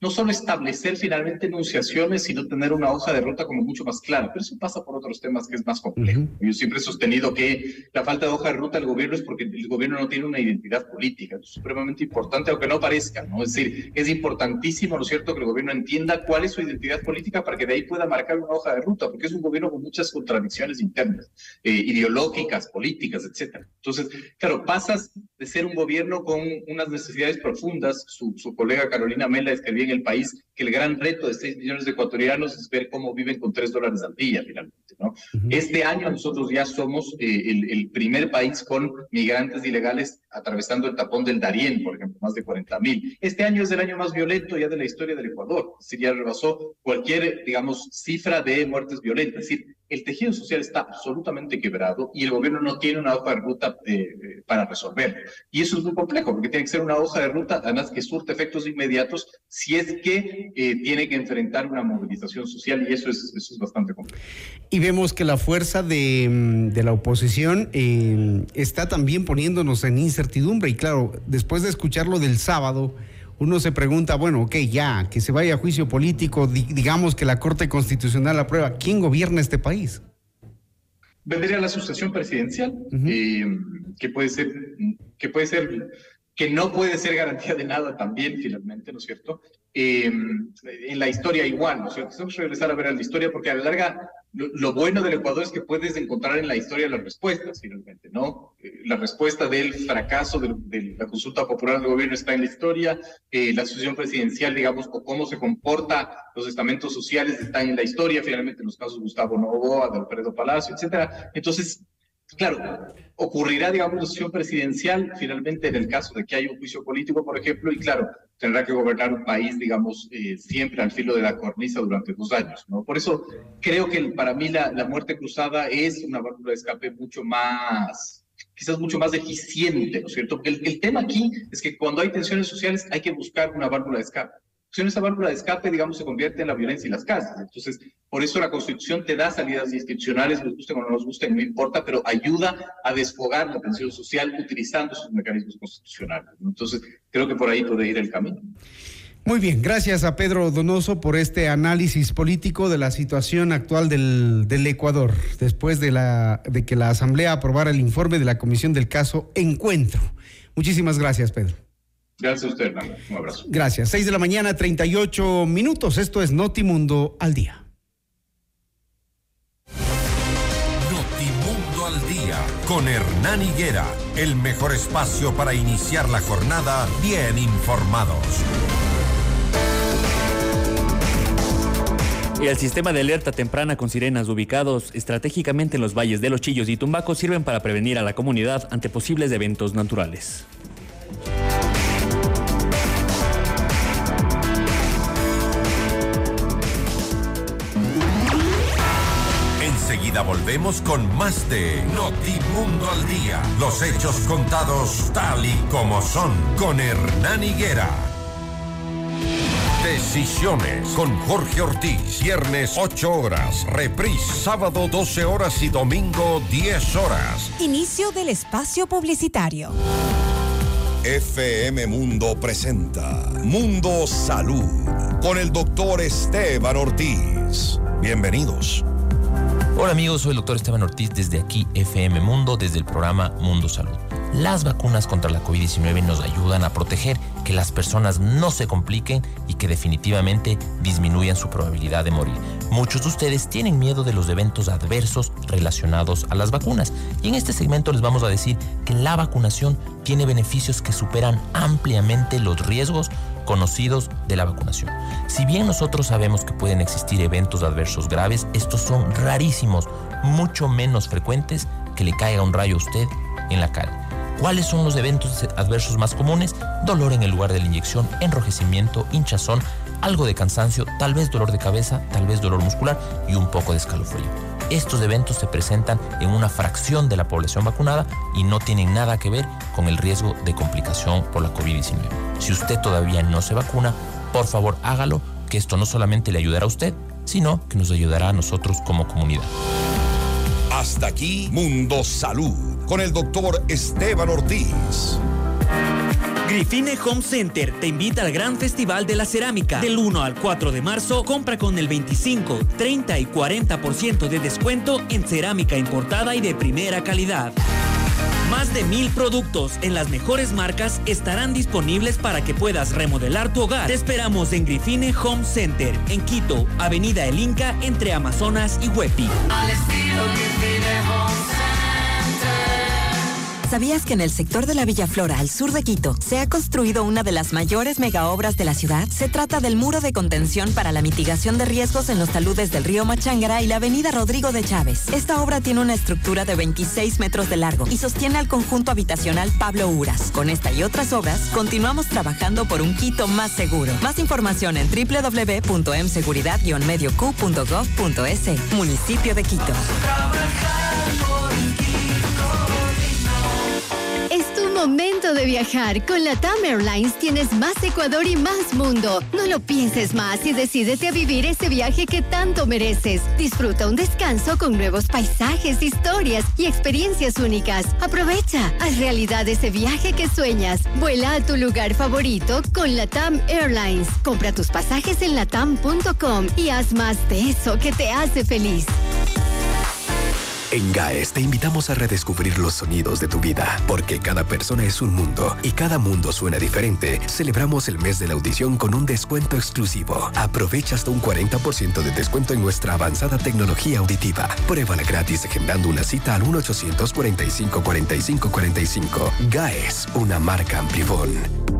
no solo establecer finalmente enunciaciones, sino tener una hoja de ruta como mucho más clara. Pero eso pasa por otros temas que es más complejo. Yo siempre he sostenido que la falta de hoja de ruta del gobierno es porque el gobierno no tiene una identidad política. es supremamente importante, aunque no parezca, ¿no? Es decir, es importantísimo, ¿no es cierto?, que el gobierno entienda cuál es su identidad política para que de ahí pueda marcar una hoja de ruta, porque es un gobierno con muchas contradicciones internas, eh, ideológicas, políticas, etcétera. Entonces, claro, pasas de ser un gobierno con unas necesidades profundas. Su, su colega Carolina Mela escribía el país que el gran reto de 6 millones de ecuatorianos es ver cómo viven con 3 dólares al día finalmente. ¿no? Este año nosotros ya somos eh, el, el, primer país con migrantes ilegales atravesando el tapón del Darién, por ejemplo, más de 40 mil. Este año es el año más violento ya de la historia del Ecuador. Es decir, ya rebasó cualquier, digamos, cifra de muertes violentas. Es decir, el tejido social está absolutamente quebrado y el gobierno no tiene una hoja de ruta eh, eh, para resolverlo. Y eso es muy complejo, porque tiene que ser una hoja de ruta, además que surte efectos inmediatos, si es que eh, tiene que enfrentar una movilización social, y eso es, eso es bastante complejo. Y vemos que la fuerza de, mm, de la oposición está también poniéndonos en incertidumbre, y claro, después de escucharlo del sábado, uno se pregunta, bueno, ok, ya, que se vaya a juicio político, digamos que la Corte Constitucional aprueba, ¿quién gobierna este país? Vendría la sucesión presidencial, eh, que puede ser, que puede ser, que no puede ser garantía de nada también, finalmente, ¿no es cierto? Eh, en la historia igual, ¿no es cierto? Tenemos que regresar a ver la historia porque a la larga lo, bueno del Ecuador es que puedes encontrar en la historia las respuestas, finalmente, ¿no? Eh, la respuesta del fracaso de, la consulta popular del gobierno está en la historia, eh, la sucesión presidencial, digamos, o cómo se comporta los estamentos sociales están en la historia, finalmente en los casos de Gustavo Novoa, de Alfredo Palacio, etcétera. Entonces, Claro, ocurrirá, digamos, la sesión presidencial finalmente en el caso de que haya un juicio político, por ejemplo, y claro, tendrá que gobernar un país, digamos, eh, siempre al filo de la cornisa durante dos años, ¿no? Por eso creo que para mí la, muerte cruzada es una válvula de escape mucho más, quizás mucho más eficiente, ¿no es cierto? Porque el tema aquí es que cuando hay tensiones sociales hay que buscar una válvula de escape esa válvula de escape, digamos, se convierte en la violencia y las casas. Entonces, por eso la Constitución te da salidas institucionales, nos guste o no nos guste, no importa, pero ayuda a desfogar la tensión social utilizando sus mecanismos constitucionales. Entonces, creo que por ahí puede ir el camino. Muy bien, gracias a Pedro Donoso por este análisis político de la situación actual del, Ecuador, después de que la Asamblea aprobara el informe de la Comisión del caso Encuentro. Muchísimas gracias, Pedro. Gracias a usted, Un abrazo. Gracias. 6 de la mañana, 38 minutos. Esto es Notimundo al día. Notimundo al día con Hernán Higuera. El mejor espacio para iniciar la jornada bien informados. El sistema de alerta temprana con sirenas ubicados estratégicamente en los valles de Los Chillos y Tumbaco sirven para prevenir a la comunidad ante posibles eventos naturales. Volvemos con más de Notimundo al Día. Los hechos contados tal y como son con Hernán Higuera. Decisiones con Jorge Ortiz. Viernes 8 horas. Reprise sábado 12 horas y domingo 10 horas. Inicio del espacio publicitario. FM Mundo presenta Mundo Salud con el doctor Esteban Ortiz. Bienvenidos. Hola amigos, soy el doctor Esteban Ortiz desde aquí FM Mundo, desde el programa Mundo Salud. Las vacunas contra la COVID-19 nos ayudan a proteger que las personas no se compliquen y que definitivamente disminuyan su probabilidad de morir. Muchos de ustedes tienen miedo de los eventos adversos relacionados a las vacunas y en este segmento les vamos a decir que la vacunación tiene beneficios que superan ampliamente los riesgos conocidos de la vacunación. Si bien nosotros sabemos que pueden existir eventos adversos graves, estos son rarísimos, mucho menos frecuentes que le caiga un rayo a usted en la cara. ¿Cuáles son los eventos adversos más comunes? Dolor en el lugar de la inyección, enrojecimiento, hinchazón, algo de cansancio, tal vez dolor de cabeza, tal vez dolor muscular y un poco de escalofrío. Estos eventos se presentan en una fracción de la población vacunada y no tienen nada que ver con el riesgo de complicación por la COVID-19. Si usted todavía no se vacuna, por favor hágalo, que esto no solamente le ayudará a usted, sino que nos ayudará a nosotros como comunidad. Hasta aquí Mundo Salud con el doctor Esteban Ortiz. Grifine Home Center te invita al gran festival de la cerámica. Del 1 al 4 de marzo, compra con el 25, 30 y 40% de descuento en cerámica importada y de primera calidad. Más de mil productos en las mejores marcas estarán disponibles para que puedas remodelar tu hogar. Te esperamos en Grifine Home Center, en Quito, Avenida El Inca, entre Amazonas y Huepi. ¿Sabías que en el sector de la Villa Flora, al sur de Quito, se ha construido una de las mayores megaobras de la ciudad? Se trata del muro de contención para la mitigación de riesgos en los taludes del río Machángara y la avenida Rodrigo de Chávez. Esta obra tiene una estructura de 26 metros de largo y sostiene al conjunto habitacional Pablo Uras. Con esta y otras obras, continuamos trabajando por un Quito más seguro. Más información en www.mseguridad-medioq.gov.es. Municipio de Quito. Momento de viajar. Con la TAM Airlines tienes más Ecuador y más mundo. No lo pienses más y decídete a vivir ese viaje que tanto mereces. Disfruta un descanso con nuevos paisajes, historias y experiencias únicas. Aprovecha, haz realidad ese viaje que sueñas. Vuela a tu lugar favorito con la TAM Airlines. Compra tus pasajes en latam.com y haz más de eso que te hace feliz. En GAES te invitamos a redescubrir los sonidos de tu vida, porque cada persona es un mundo y cada mundo suena diferente. Celebramos el mes de la audición con un descuento exclusivo. Aprovecha hasta un 40% de descuento en nuestra avanzada tecnología auditiva. Pruébala gratis agendando una cita al 1-845-4545. GAES, una marca Amplifon.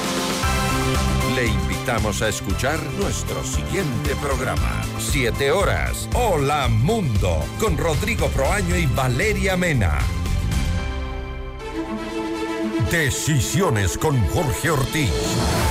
Le invitamos a escuchar nuestro siguiente programa. Siete horas. Hola Mundo. Con Rodrigo Proaño y Valeria Mena. Decisiones con Jorge Ortiz.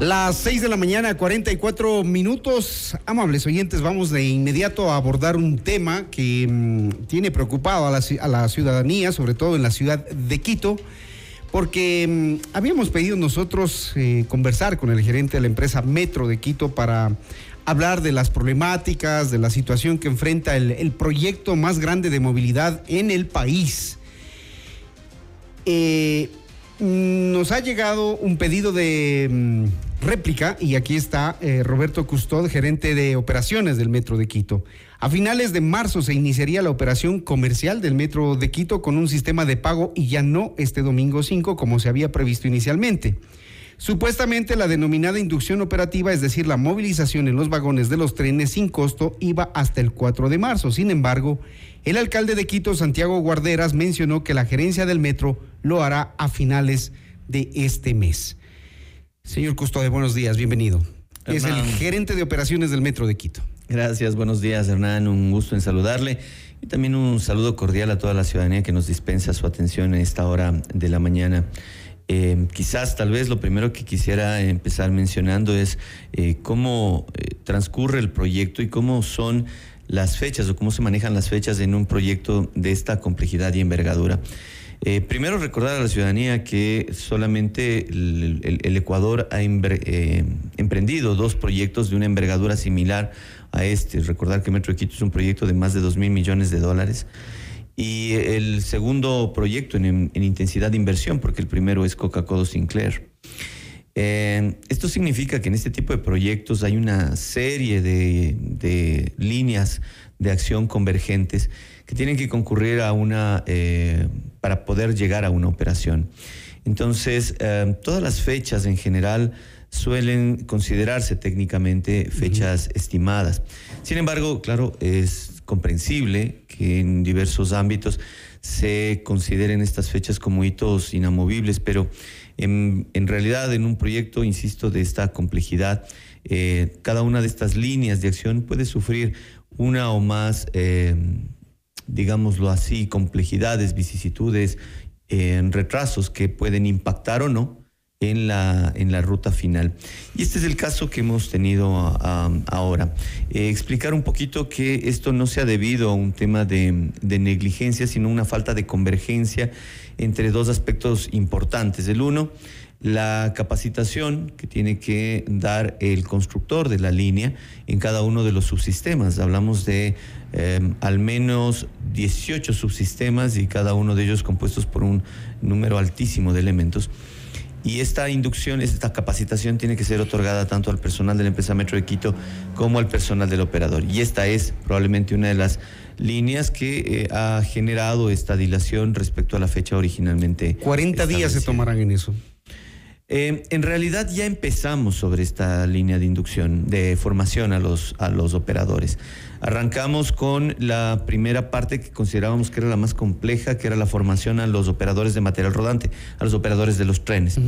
Las 6 de la mañana, 44 minutos. Amables oyentes, vamos de inmediato a abordar un tema que mm, tiene preocupado a la, ciudadanía, sobre todo en la ciudad de Quito, porque mm, habíamos pedido nosotros eh, conversar con el gerente de la empresa Metro de Quito para hablar de las problemáticas, de la situación que enfrenta el, el proyecto más grande de movilidad en el país. Eh, nos ha llegado un pedido de mm, réplica y aquí está eh, Roberto Custod, gerente de operaciones del Metro de Quito. A finales de marzo se iniciaría la operación comercial del Metro de Quito con un sistema de pago y ya no este domingo 5 como se había previsto inicialmente. Supuestamente la denominada inducción operativa, es decir, la movilización en los vagones de los trenes sin costo, iba hasta el 4 de marzo. Sin embargo, el alcalde de Quito, Santiago Guarderas, mencionó que la gerencia del metro lo hará a finales de este mes. Señor Custode, buenos días, bienvenido. Es el gerente de operaciones del metro de Quito. Gracias, buenos días Hernán, un gusto en saludarle y también un saludo cordial a toda la ciudadanía que nos dispensa su atención en esta hora de la mañana. Eh, quizás tal vez lo primero que quisiera empezar mencionando es eh, cómo eh, transcurre el proyecto y cómo son las fechas o cómo se manejan las fechas en un proyecto de esta complejidad y envergadura. primero recordar a la ciudadanía que solamente el, Ecuador ha emprendido dos proyectos de una envergadura similar a este. Recordar que Metro Quito es un proyecto de más de 2 mil millones de dólares y el segundo proyecto en, intensidad de inversión, porque el primero es Coca-Cola Sinclair. Eh, esto significa que en este tipo de proyectos hay una serie de, líneas de acción convergentes que tienen que concurrir a una eh, para poder llegar a una operación. Entonces, eh, todas las fechas en general suelen considerarse técnicamente fechas estimadas. Sin embargo, claro, es comprensible que en diversos ámbitos se consideren estas fechas como hitos inamovibles, pero en, realidad en un proyecto, insisto, de esta complejidad, eh, cada una de estas líneas de acción puede sufrir una o más, eh, digámoslo así, complejidades, vicisitudes, eh, retrasos que pueden impactar o no en la, en la ruta final. Y este es el caso que hemos tenido ahora. Eh, explicar un poquito que esto no se ha debido a un tema de, de, negligencia, sino una falta de convergencia entre dos aspectos importantes. El uno, la capacitación que tiene que dar el constructor de la línea en cada uno de los subsistemas. Hablamos de eh, al menos 18 subsistemas y cada uno de ellos compuestos por un número altísimo de elementos. Y esta inducción, esta capacitación tiene que ser otorgada tanto al personal de la empresa Metro de Quito como al personal del operador. Y esta es probablemente una de las líneas que eh, ha generado esta dilación respecto a la fecha originalmente. 40 días se tomarán en eso. Eh, en realidad ya empezamos sobre esta línea de inducción, de formación a los, a los operadores. Arrancamos con la primera parte que considerábamos que era la más compleja, que era la formación a los operadores de material rodante, a los operadores de los trenes.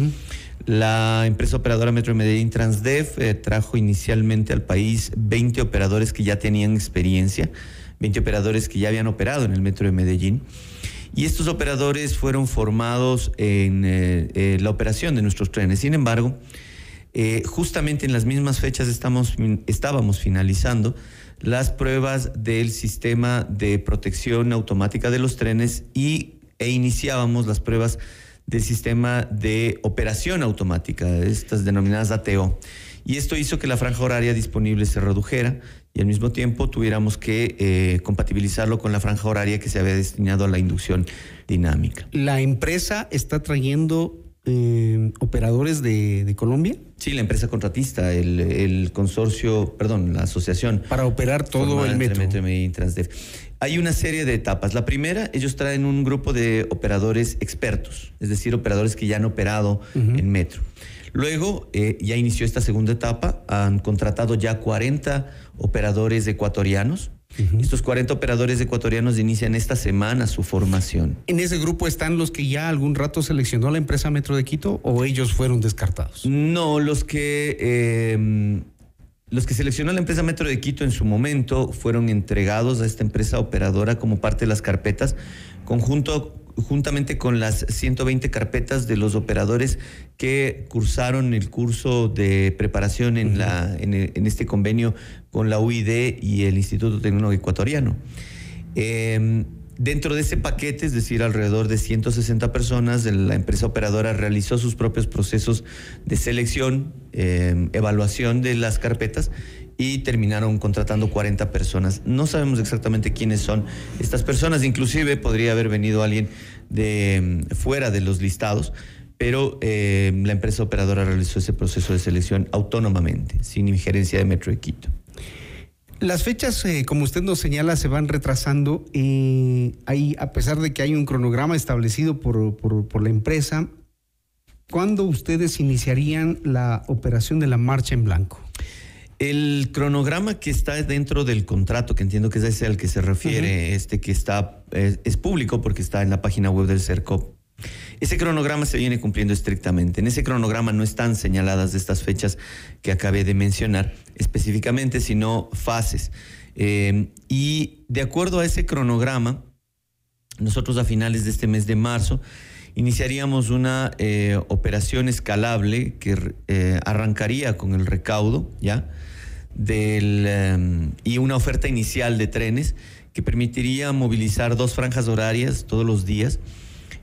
La empresa operadora Metro de Medellín Transdev eh, trajo inicialmente al país 20 operadores que ya tenían experiencia, 20 operadores que ya habían operado en el Metro de Medellín. Y estos operadores fueron formados en eh, eh, la operación de nuestros trenes. Sin embargo, eh, justamente en las mismas fechas estamos, estábamos finalizando las pruebas del sistema de protección automática de los trenes y, e iniciábamos las pruebas del sistema de operación automática, estas denominadas ATO. Y esto hizo que la franja horaria disponible se redujera y al mismo tiempo tuviéramos que eh, compatibilizarlo con la franja horaria que se había destinado a la inducción dinámica. ¿La empresa está trayendo eh, operadores de, Colombia? Sí, la empresa contratista, el, consorcio, perdón, la asociación. Para operar todo el metro. Hay una serie de etapas. La primera, ellos traen un grupo de operadores expertos, es decir, operadores que ya han operado en metro. Luego eh, ya inició esta segunda etapa, han contratado ya 40 operadores ecuatorianos. Estos 40 operadores ecuatorianos inician esta semana su formación. ¿En ese grupo están los que ya algún rato seleccionó la empresa Metro de Quito o ellos fueron descartados? No, los que... Em, los que seleccionó la empresa Metro de Quito en su momento fueron entregados a esta empresa operadora como parte de las carpetas, conjunto juntamente con las 120 carpetas de los operadores que cursaron el curso de preparación en, la, en, este convenio con la UID y el Instituto Tecnológico Ecuatoriano. Em, Dentro de ese paquete, es decir, alrededor de 160 personas, la empresa operadora realizó sus propios procesos de selección, eh, evaluación de las carpetas y terminaron contratando 40 personas. No sabemos exactamente quiénes son estas personas, inclusive podría haber venido alguien de mm, fuera de los listados, pero la empresa operadora realizó ese proceso de selección autónomamente, sin injerencia de Metro de Quito. Las fechas, eh, como usted nos señala, se van retrasando. Eh, hay, a pesar de que hay un cronograma establecido por, por, la empresa, ¿cuándo ustedes iniciarían la operación de la marcha en blanco? El cronograma que está dentro del contrato, que entiendo que es ese al que se refiere, este que está, es, público porque está en la página web del CERCOP. Ese cronograma se viene cumpliendo estrictamente. En ese cronograma no están señaladas estas fechas que acabé de mencionar específicamente, sino fases. Eh, y de acuerdo a ese cronograma, nosotros a finales de este mes de marzo iniciaríamos una eh, operación escalable que eh, arrancaría con el recaudo, ¿ya? Del, y una oferta inicial de trenes que permitiría movilizar dos franjas horarias todos los días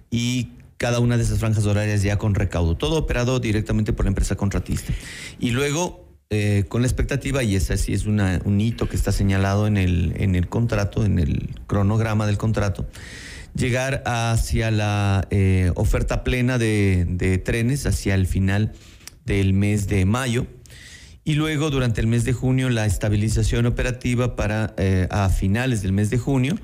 y cada una de esas franjas horarias ya con recaudo, todo operado directamente por la empresa contratista. Y luego, eh, con la expectativa, y ese sí es un hito que está señalado en el, en el contrato, en el cronograma del contrato, llegar hacia la eh, oferta plena de, trenes hacia el final del mes de mayo. Y luego, durante el mes de junio, la estabilización operativa para eh, a finales del mes de junio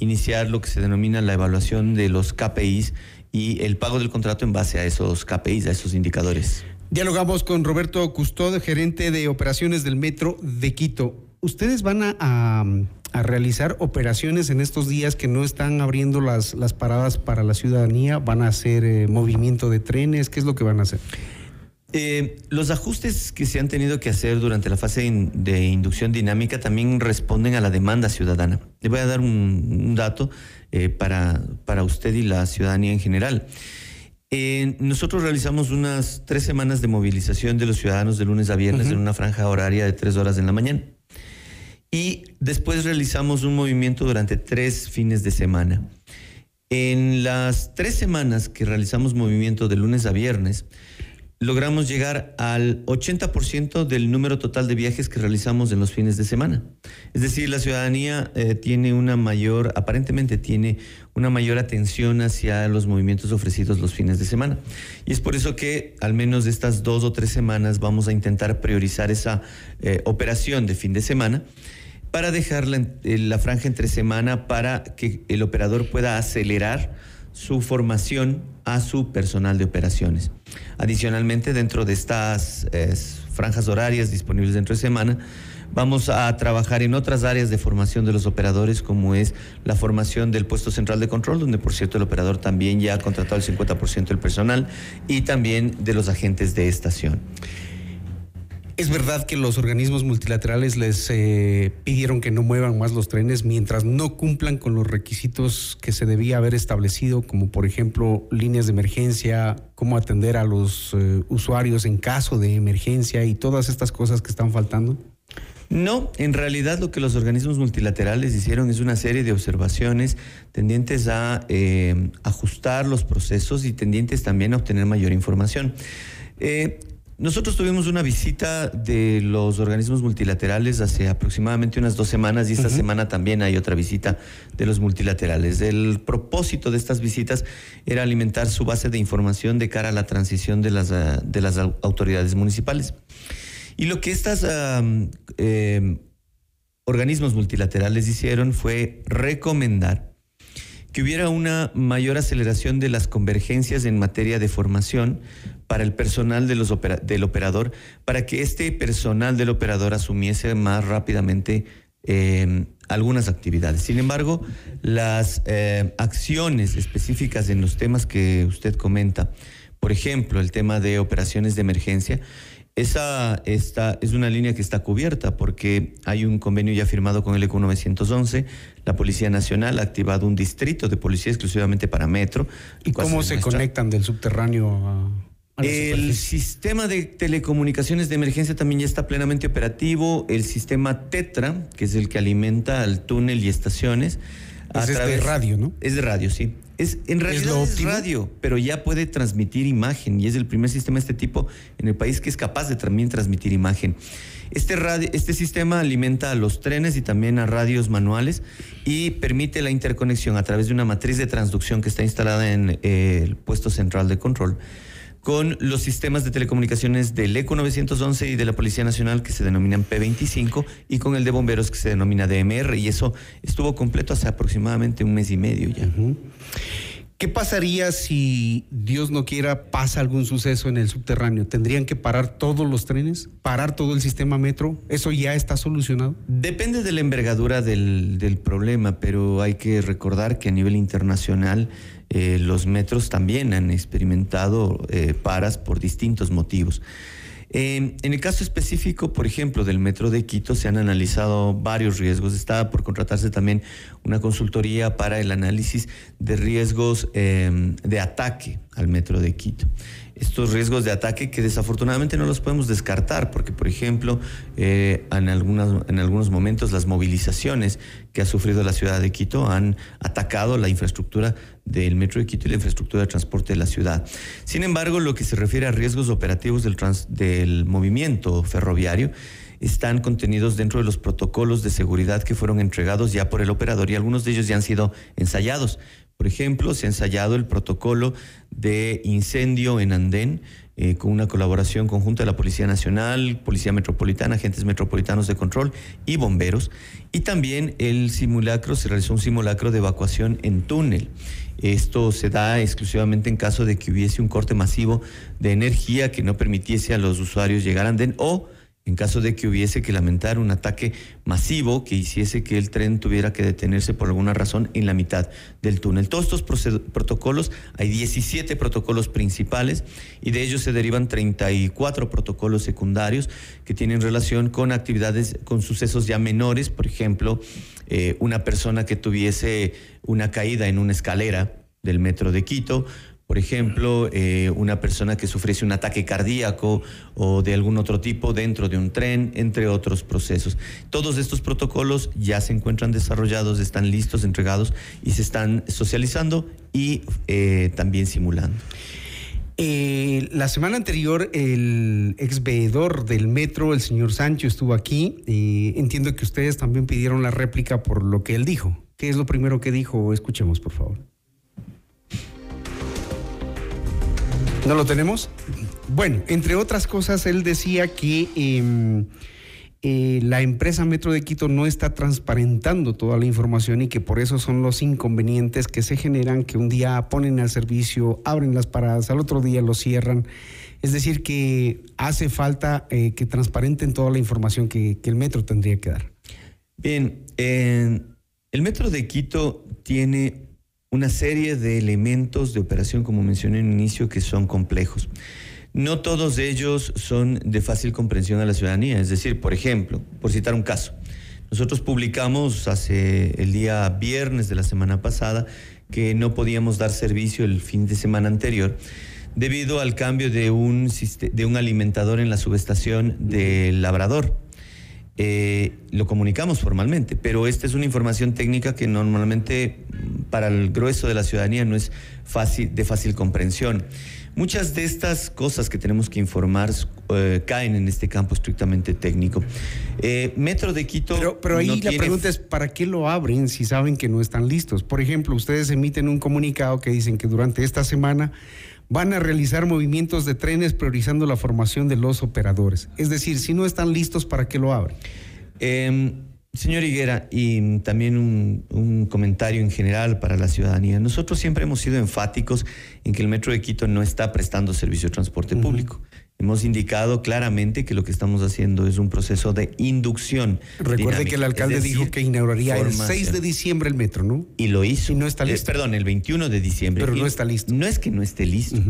iniciar lo que se denomina la evaluación de los KPIs y el pago del contrato en base a esos KPIs, a esos indicadores. Dialogamos con Roberto Custod, gerente de operaciones del Metro de Quito. ¿Ustedes van a, realizar operaciones en estos días que no están abriendo las, las paradas para la ciudadanía? ¿Van a hacer eh, movimiento de trenes? ¿Qué es lo que van a hacer? Eh, los ajustes que se han tenido que hacer durante la fase de inducción dinámica también responden a la demanda ciudadana. Le voy a dar un, dato eh, para, para usted y la ciudadanía en general. Eh, nosotros realizamos unas tres semanas de movilización de los ciudadanos de lunes a viernes en una franja horaria de tres horas en la mañana. Y después realizamos un movimiento durante tres fines de semana. En las tres semanas que realizamos movimiento de lunes a viernes, logramos llegar al 80% del número total de viajes que realizamos en los fines de semana. Es decir, la ciudadanía eh, tiene una mayor, aparentemente tiene una mayor atención hacia los movimientos ofrecidos los fines de semana. Y es por eso que al menos estas dos o tres semanas vamos a intentar priorizar esa eh, operación de fin de semana para dejar la franja entre semana para que el operador pueda acelerar su formación a su personal de operaciones. Adicionalmente, dentro de estas franjas horarias disponibles dentro de semana, vamos a trabajar en otras áreas de formación de los operadores, como es la formación del puesto central de control, donde por cierto el operador también ya ha contratado el 50% del personal, y también de los agentes de estación. ¿Es verdad que los organismos multilaterales les eh, pidieron que no muevan más los trenes mientras no cumplan con los requisitos que se debía haber establecido, como por ejemplo líneas de emergencia, cómo atender a los eh, usuarios en caso de emergencia y todas estas cosas que están faltando? No, en realidad lo que los organismos multilaterales hicieron es una serie de observaciones tendientes a eh, ajustar los procesos y tendientes también a obtener mayor información. Nosotros tuvimos una visita de los organismos multilaterales hace aproximadamente unas dos semanas y esta semana también hay otra visita de los multilaterales. El propósito de estas visitas era alimentar su base de información de cara a la transición de las, ah, de las autoridades municipales. Y lo que estos em, organismos multilaterales hicieron fue recomendar que hubiera una mayor aceleración de las convergencias en materia de formación para el personal de los del operador, para que este personal del operador asumiese más rápidamente em, algunas actividades. Sin embargo, las eh, acciones específicas en los temas que usted comenta, por ejemplo, el tema de operaciones de emergencia, esa esta es una línea que está cubierta porque hay un convenio ya firmado con el ECU 911. La Policía Nacional ha activado un distrito de policía exclusivamente para metro. ¿Y cómo se conectan del subterráneo a, el sistema de telecomunicaciones de emergencia también ya está plenamente operativo. El sistema Tetra, que es el que alimenta al túnel y estaciones, Es de radio, ¿no? Es de radio, sí. Es, en realidad es, radio, pero ya puede transmitir imagen y es el primer sistema de este tipo en el país que es capaz de también transmitir imagen. Este, radio, este sistema alimenta a los trenes y también a radios manuales y permite la interconexión a través de una matriz de transducción que está instalada en eh, el puesto central de control con los sistemas de telecomunicaciones del ECO 911 y de la Policía Nacional que se denominan P25 y con el de bomberos que se denomina DMR y eso estuvo completo hace aproximadamente un mes y medio ya. ¿Qué pasaría si Dios no quiera pasa algún suceso en el subterráneo? ¿Tendrían que parar todos los trenes? ¿Parar todo el sistema metro? ¿Eso ya está solucionado? Depende de la envergadura del, problema, pero hay que recordar que a nivel internacional eh, los metros también han experimentado eh, paras por distintos motivos. En el caso específico, por ejemplo, del metro de Quito, se han analizado varios riesgos. Está por contratarse también una consultoría para el análisis de riesgos em, de ataque al metro de Quito estos riesgos de ataque que desafortunadamente no los podemos descartar, porque por ejemplo, eh, en, en algunos momentos las movilizaciones que ha sufrido la ciudad de Quito han atacado la infraestructura del metro de Quito y la infraestructura de transporte de la ciudad. Sin embargo, lo que se refiere a riesgos operativos del movimiento ferroviario, están contenidos dentro de los protocolos de seguridad que fueron entregados ya por el operador y algunos de ellos ya han sido ensayados. Por ejemplo, se ha ensayado el protocolo de incendio en Andén eh, con una colaboración conjunta de la Policía Nacional, Policía Metropolitana, agentes metropolitanos de control y bomberos. Y también el simulacro, se realizó un simulacro de evacuación en túnel. Esto se da exclusivamente en caso de que hubiese un corte masivo de energía que no permitiese a los usuarios llegar a Andén o en caso de que hubiese que lamentar un ataque masivo que hiciese que el tren tuviera que detenerse por alguna razón en la mitad del túnel. Todos estos protocolos, hay 17 protocolos principales y de ellos se derivan 34 protocolos secundarios que tienen relación con actividades, con sucesos ya menores, por ejemplo, eh, una persona que tuviese una caída en una escalera del metro de Quito, por ejemplo, eh, una persona que sufriese un ataque cardíaco o de algún otro tipo dentro de un tren, entre otros procesos. Todos estos protocolos ya se encuentran desarrollados, están listos, entregados y se están socializando y eh, también simulando. Eh, la semana anterior el ex veedor del metro, el señor Sancho, estuvo aquí. y entiendo que ustedes también pidieron la réplica por lo que él dijo. ¿Qué es lo primero que dijo? Escuchemos, por favor. ¿No lo tenemos? Bueno, entre otras cosas, él decía que em, eh, la empresa Metro de Quito no está transparentando toda la información y que por eso son los inconvenientes que se generan, que un día ponen al servicio, abren las paradas, al otro día lo cierran. Es decir, que hace falta eh, que transparenten toda la información que, el Metro tendría que dar. Bien, el Metro de Quito tiene una serie de elementos de operación, como mencioné en el inicio, que son complejos. No todos ellos son de fácil comprensión a la ciudadanía. Es decir, por ejemplo, por citar un caso, nosotros publicamos hace el día viernes de la semana pasada que no podíamos dar servicio el fin de semana anterior debido al cambio de un, de alimentador en la subestación del Labrador. Eh, lo comunicamos formalmente, pero esta es una información técnica que normalmente mm, para el grueso de la ciudadanía no es fácil, de fácil comprensión. Muchas de estas cosas que tenemos que informar eh, caen en este campo estrictamente técnico. Eh, Metro de Quito. Pero, ahí la pregunta es: ¿para qué lo abren si saben que no están listos? Por ejemplo, ustedes emiten un comunicado que dicen que durante esta semana van a realizar movimientos de trenes priorizando la formación de los operadores. Es decir, si no están listos, ¿para qué lo abren? Em, señor Higuera, y también un, comentario en general para la ciudadanía. Nosotros siempre hemos sido enfáticos en que el Metro de Quito no está prestando servicio de transporte público. Hemos indicado claramente que lo que estamos haciendo es un proceso de inducción. Recuerde que el alcalde dijo que inauguraría el 6 de diciembre el metro, ¿no? Y lo hizo. Y no está eh, listo. perdón, el 21 de diciembre. Pero no está listo. No es que no esté listo.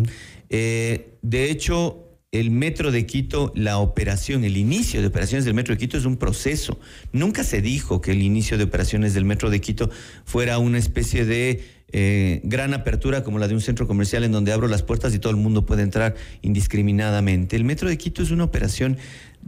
Eh, de hecho, el Metro de Quito, la operación, el inicio de operaciones del Metro de Quito es un proceso. Nunca se dijo que el inicio de operaciones del Metro de Quito fuera una especie de eh, gran apertura como la de un centro comercial en donde abro las puertas y todo el mundo puede entrar indiscriminadamente. El Metro de Quito es una operación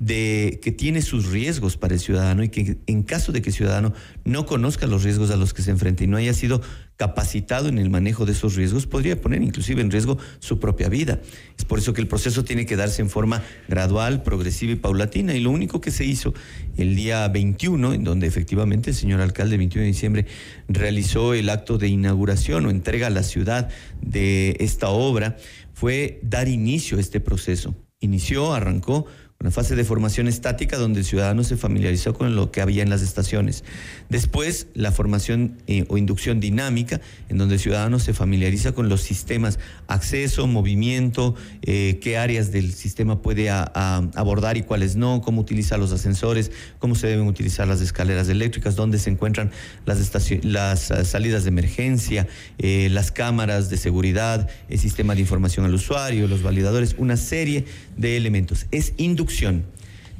que tiene sus riesgos para el ciudadano y que en caso de que el ciudadano no conozca los riesgos a los que se enfrenta y no haya sido capacitado en el manejo de esos riesgos, podría poner inclusive en riesgo su propia vida. Es por eso que el proceso tiene que darse en forma gradual, progresiva y paulatina. Y lo único que se hizo el día 21, en donde efectivamente el señor alcalde, el 21 de diciembre, realizó el acto de inauguración o entrega a la ciudad de esta obra, fue dar inicio a este proceso. Inició, arrancó una fase de formación estática donde el ciudadano se familiarizó con lo que había en las estaciones. Después, la formación eh, o inducción dinámica, en donde el ciudadano se familiariza con los sistemas, acceso, movimiento, eh, qué áreas del sistema puede abordar y cuáles no, cómo utiliza los ascensores, cómo se deben utilizar las escaleras eléctricas, dónde se encuentran las, eh, salidas de emergencia, las cámaras de seguridad, el sistema de información al usuario, los validadores, una serie de elementos. Es inducción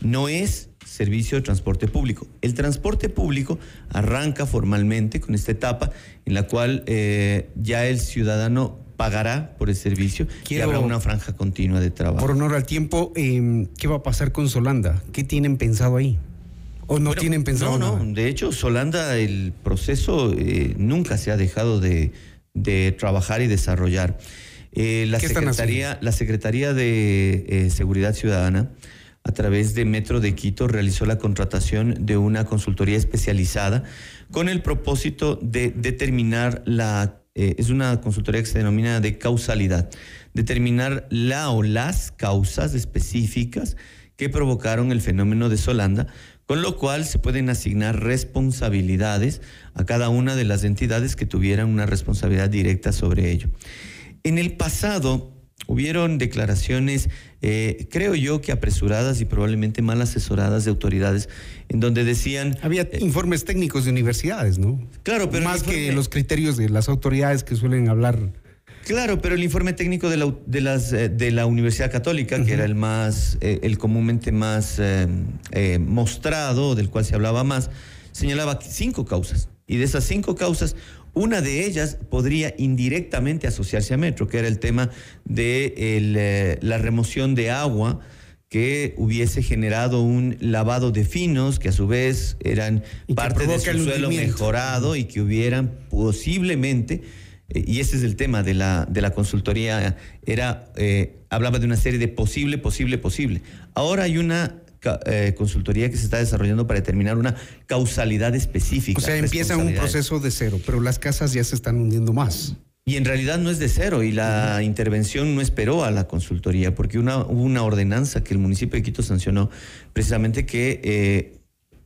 no es servicio de transporte público. El transporte público arranca formalmente con esta etapa en la cual eh, ya el ciudadano pagará por el servicio y habrá una franja continua de trabajo. Por honor al tiempo, em, ¿qué va a pasar con Solanda? ¿Qué tienen pensado ahí? ¿O no tienen pensado No, no, de hecho, Solanda, el proceso eh, nunca se ha dejado de, trabajar y desarrollar. Eh, la, Secretaría, la Secretaría de Seguridad Ciudadana a través de Metro de Quito, realizó la contratación de una consultoría especializada con el propósito de determinar la, eh, es una consultoría que se denomina de causalidad, determinar la o las causas específicas que provocaron el fenómeno de Solanda, con lo cual se pueden asignar responsabilidades a cada una de las entidades que tuvieran una responsabilidad directa sobre ello. En el pasado, Hubieron declaraciones, eh, creo yo que apresuradas y probablemente mal asesoradas de autoridades, en donde decían... Había eh, informes técnicos de universidades, ¿no? Claro, pero... Más que los criterios de las autoridades que suelen hablar. Claro, pero el informe técnico de la, de las, eh, de la Universidad Católica, que era el más, el comúnmente más mostrado, del cual se hablaba más, señalaba cinco causas. Y de esas cinco causas, una de ellas podría indirectamente asociarse a Metro, que era el tema de eh, la remoción de agua que hubiese generado un lavado de finos, que a su vez eran parte de su suelo mejorado y que hubieran posiblemente, eh, y ese es el tema de la, de la consultoría, era, eh, hablaba de una serie de posible, posible, posible. Ahora hay una eh, consultoría que se está desarrollando para determinar una causalidad específica. O sea, empieza un proceso de cero, pero las casas ya se están hundiendo más. Y en realidad no es de cero y la intervención no esperó a la consultoría porque una, hubo una ordenanza que el municipio de Quito sancionó precisamente que eh,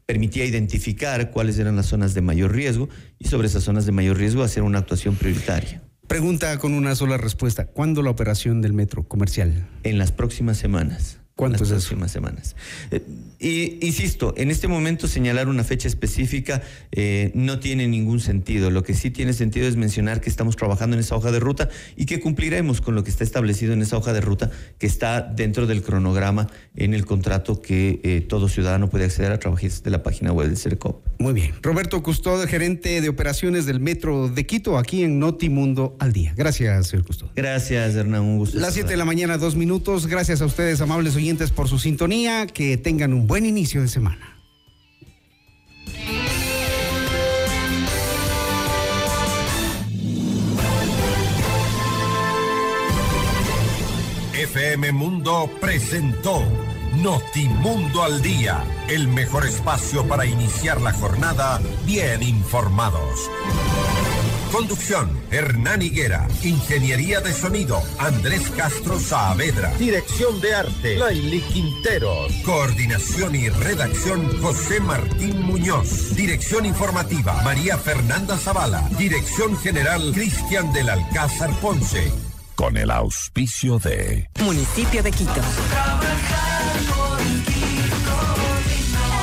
permitía identificar cuáles eran las zonas de mayor riesgo y sobre esas zonas de mayor riesgo hacer una actuación prioritaria. Pregunta con una sola respuesta. ¿Cuándo la operación del metro comercial? En las próximas semanas. ¿Cuántas próximas semanas? Eh, y, insisto, en este momento señalar una fecha específica eh, no tiene ningún sentido. Lo que sí tiene sentido es mencionar que estamos trabajando en esa hoja de ruta y que cumpliremos con lo que está establecido en esa hoja de ruta que está dentro del cronograma en el contrato que eh, todo ciudadano puede acceder a través de la página web del CERCOP. Muy bien. Roberto Custodio, gerente de operaciones del Metro de Quito, aquí en Notimundo al Día. Gracias, señor Custodio. Gracias, Hernán. Un gusto. Las 7 de la mañana, dos minutos. Gracias a ustedes, amables por su sintonía. Que tengan un buen inicio de semana. FM Mundo presentó Notimundo al Día, el mejor espacio para iniciar la jornada bien informados. Conducción, Hernán Higuera. Ingeniería de sonido, Andrés Castro Saavedra. Dirección de arte, Laili Quinteros. Coordinación y redacción, José Martín Muñoz. Dirección informativa, María Fernanda Zavala. Dirección general, Cristian del Alcázar Ponce. Con el auspicio de... Municipio de Quito.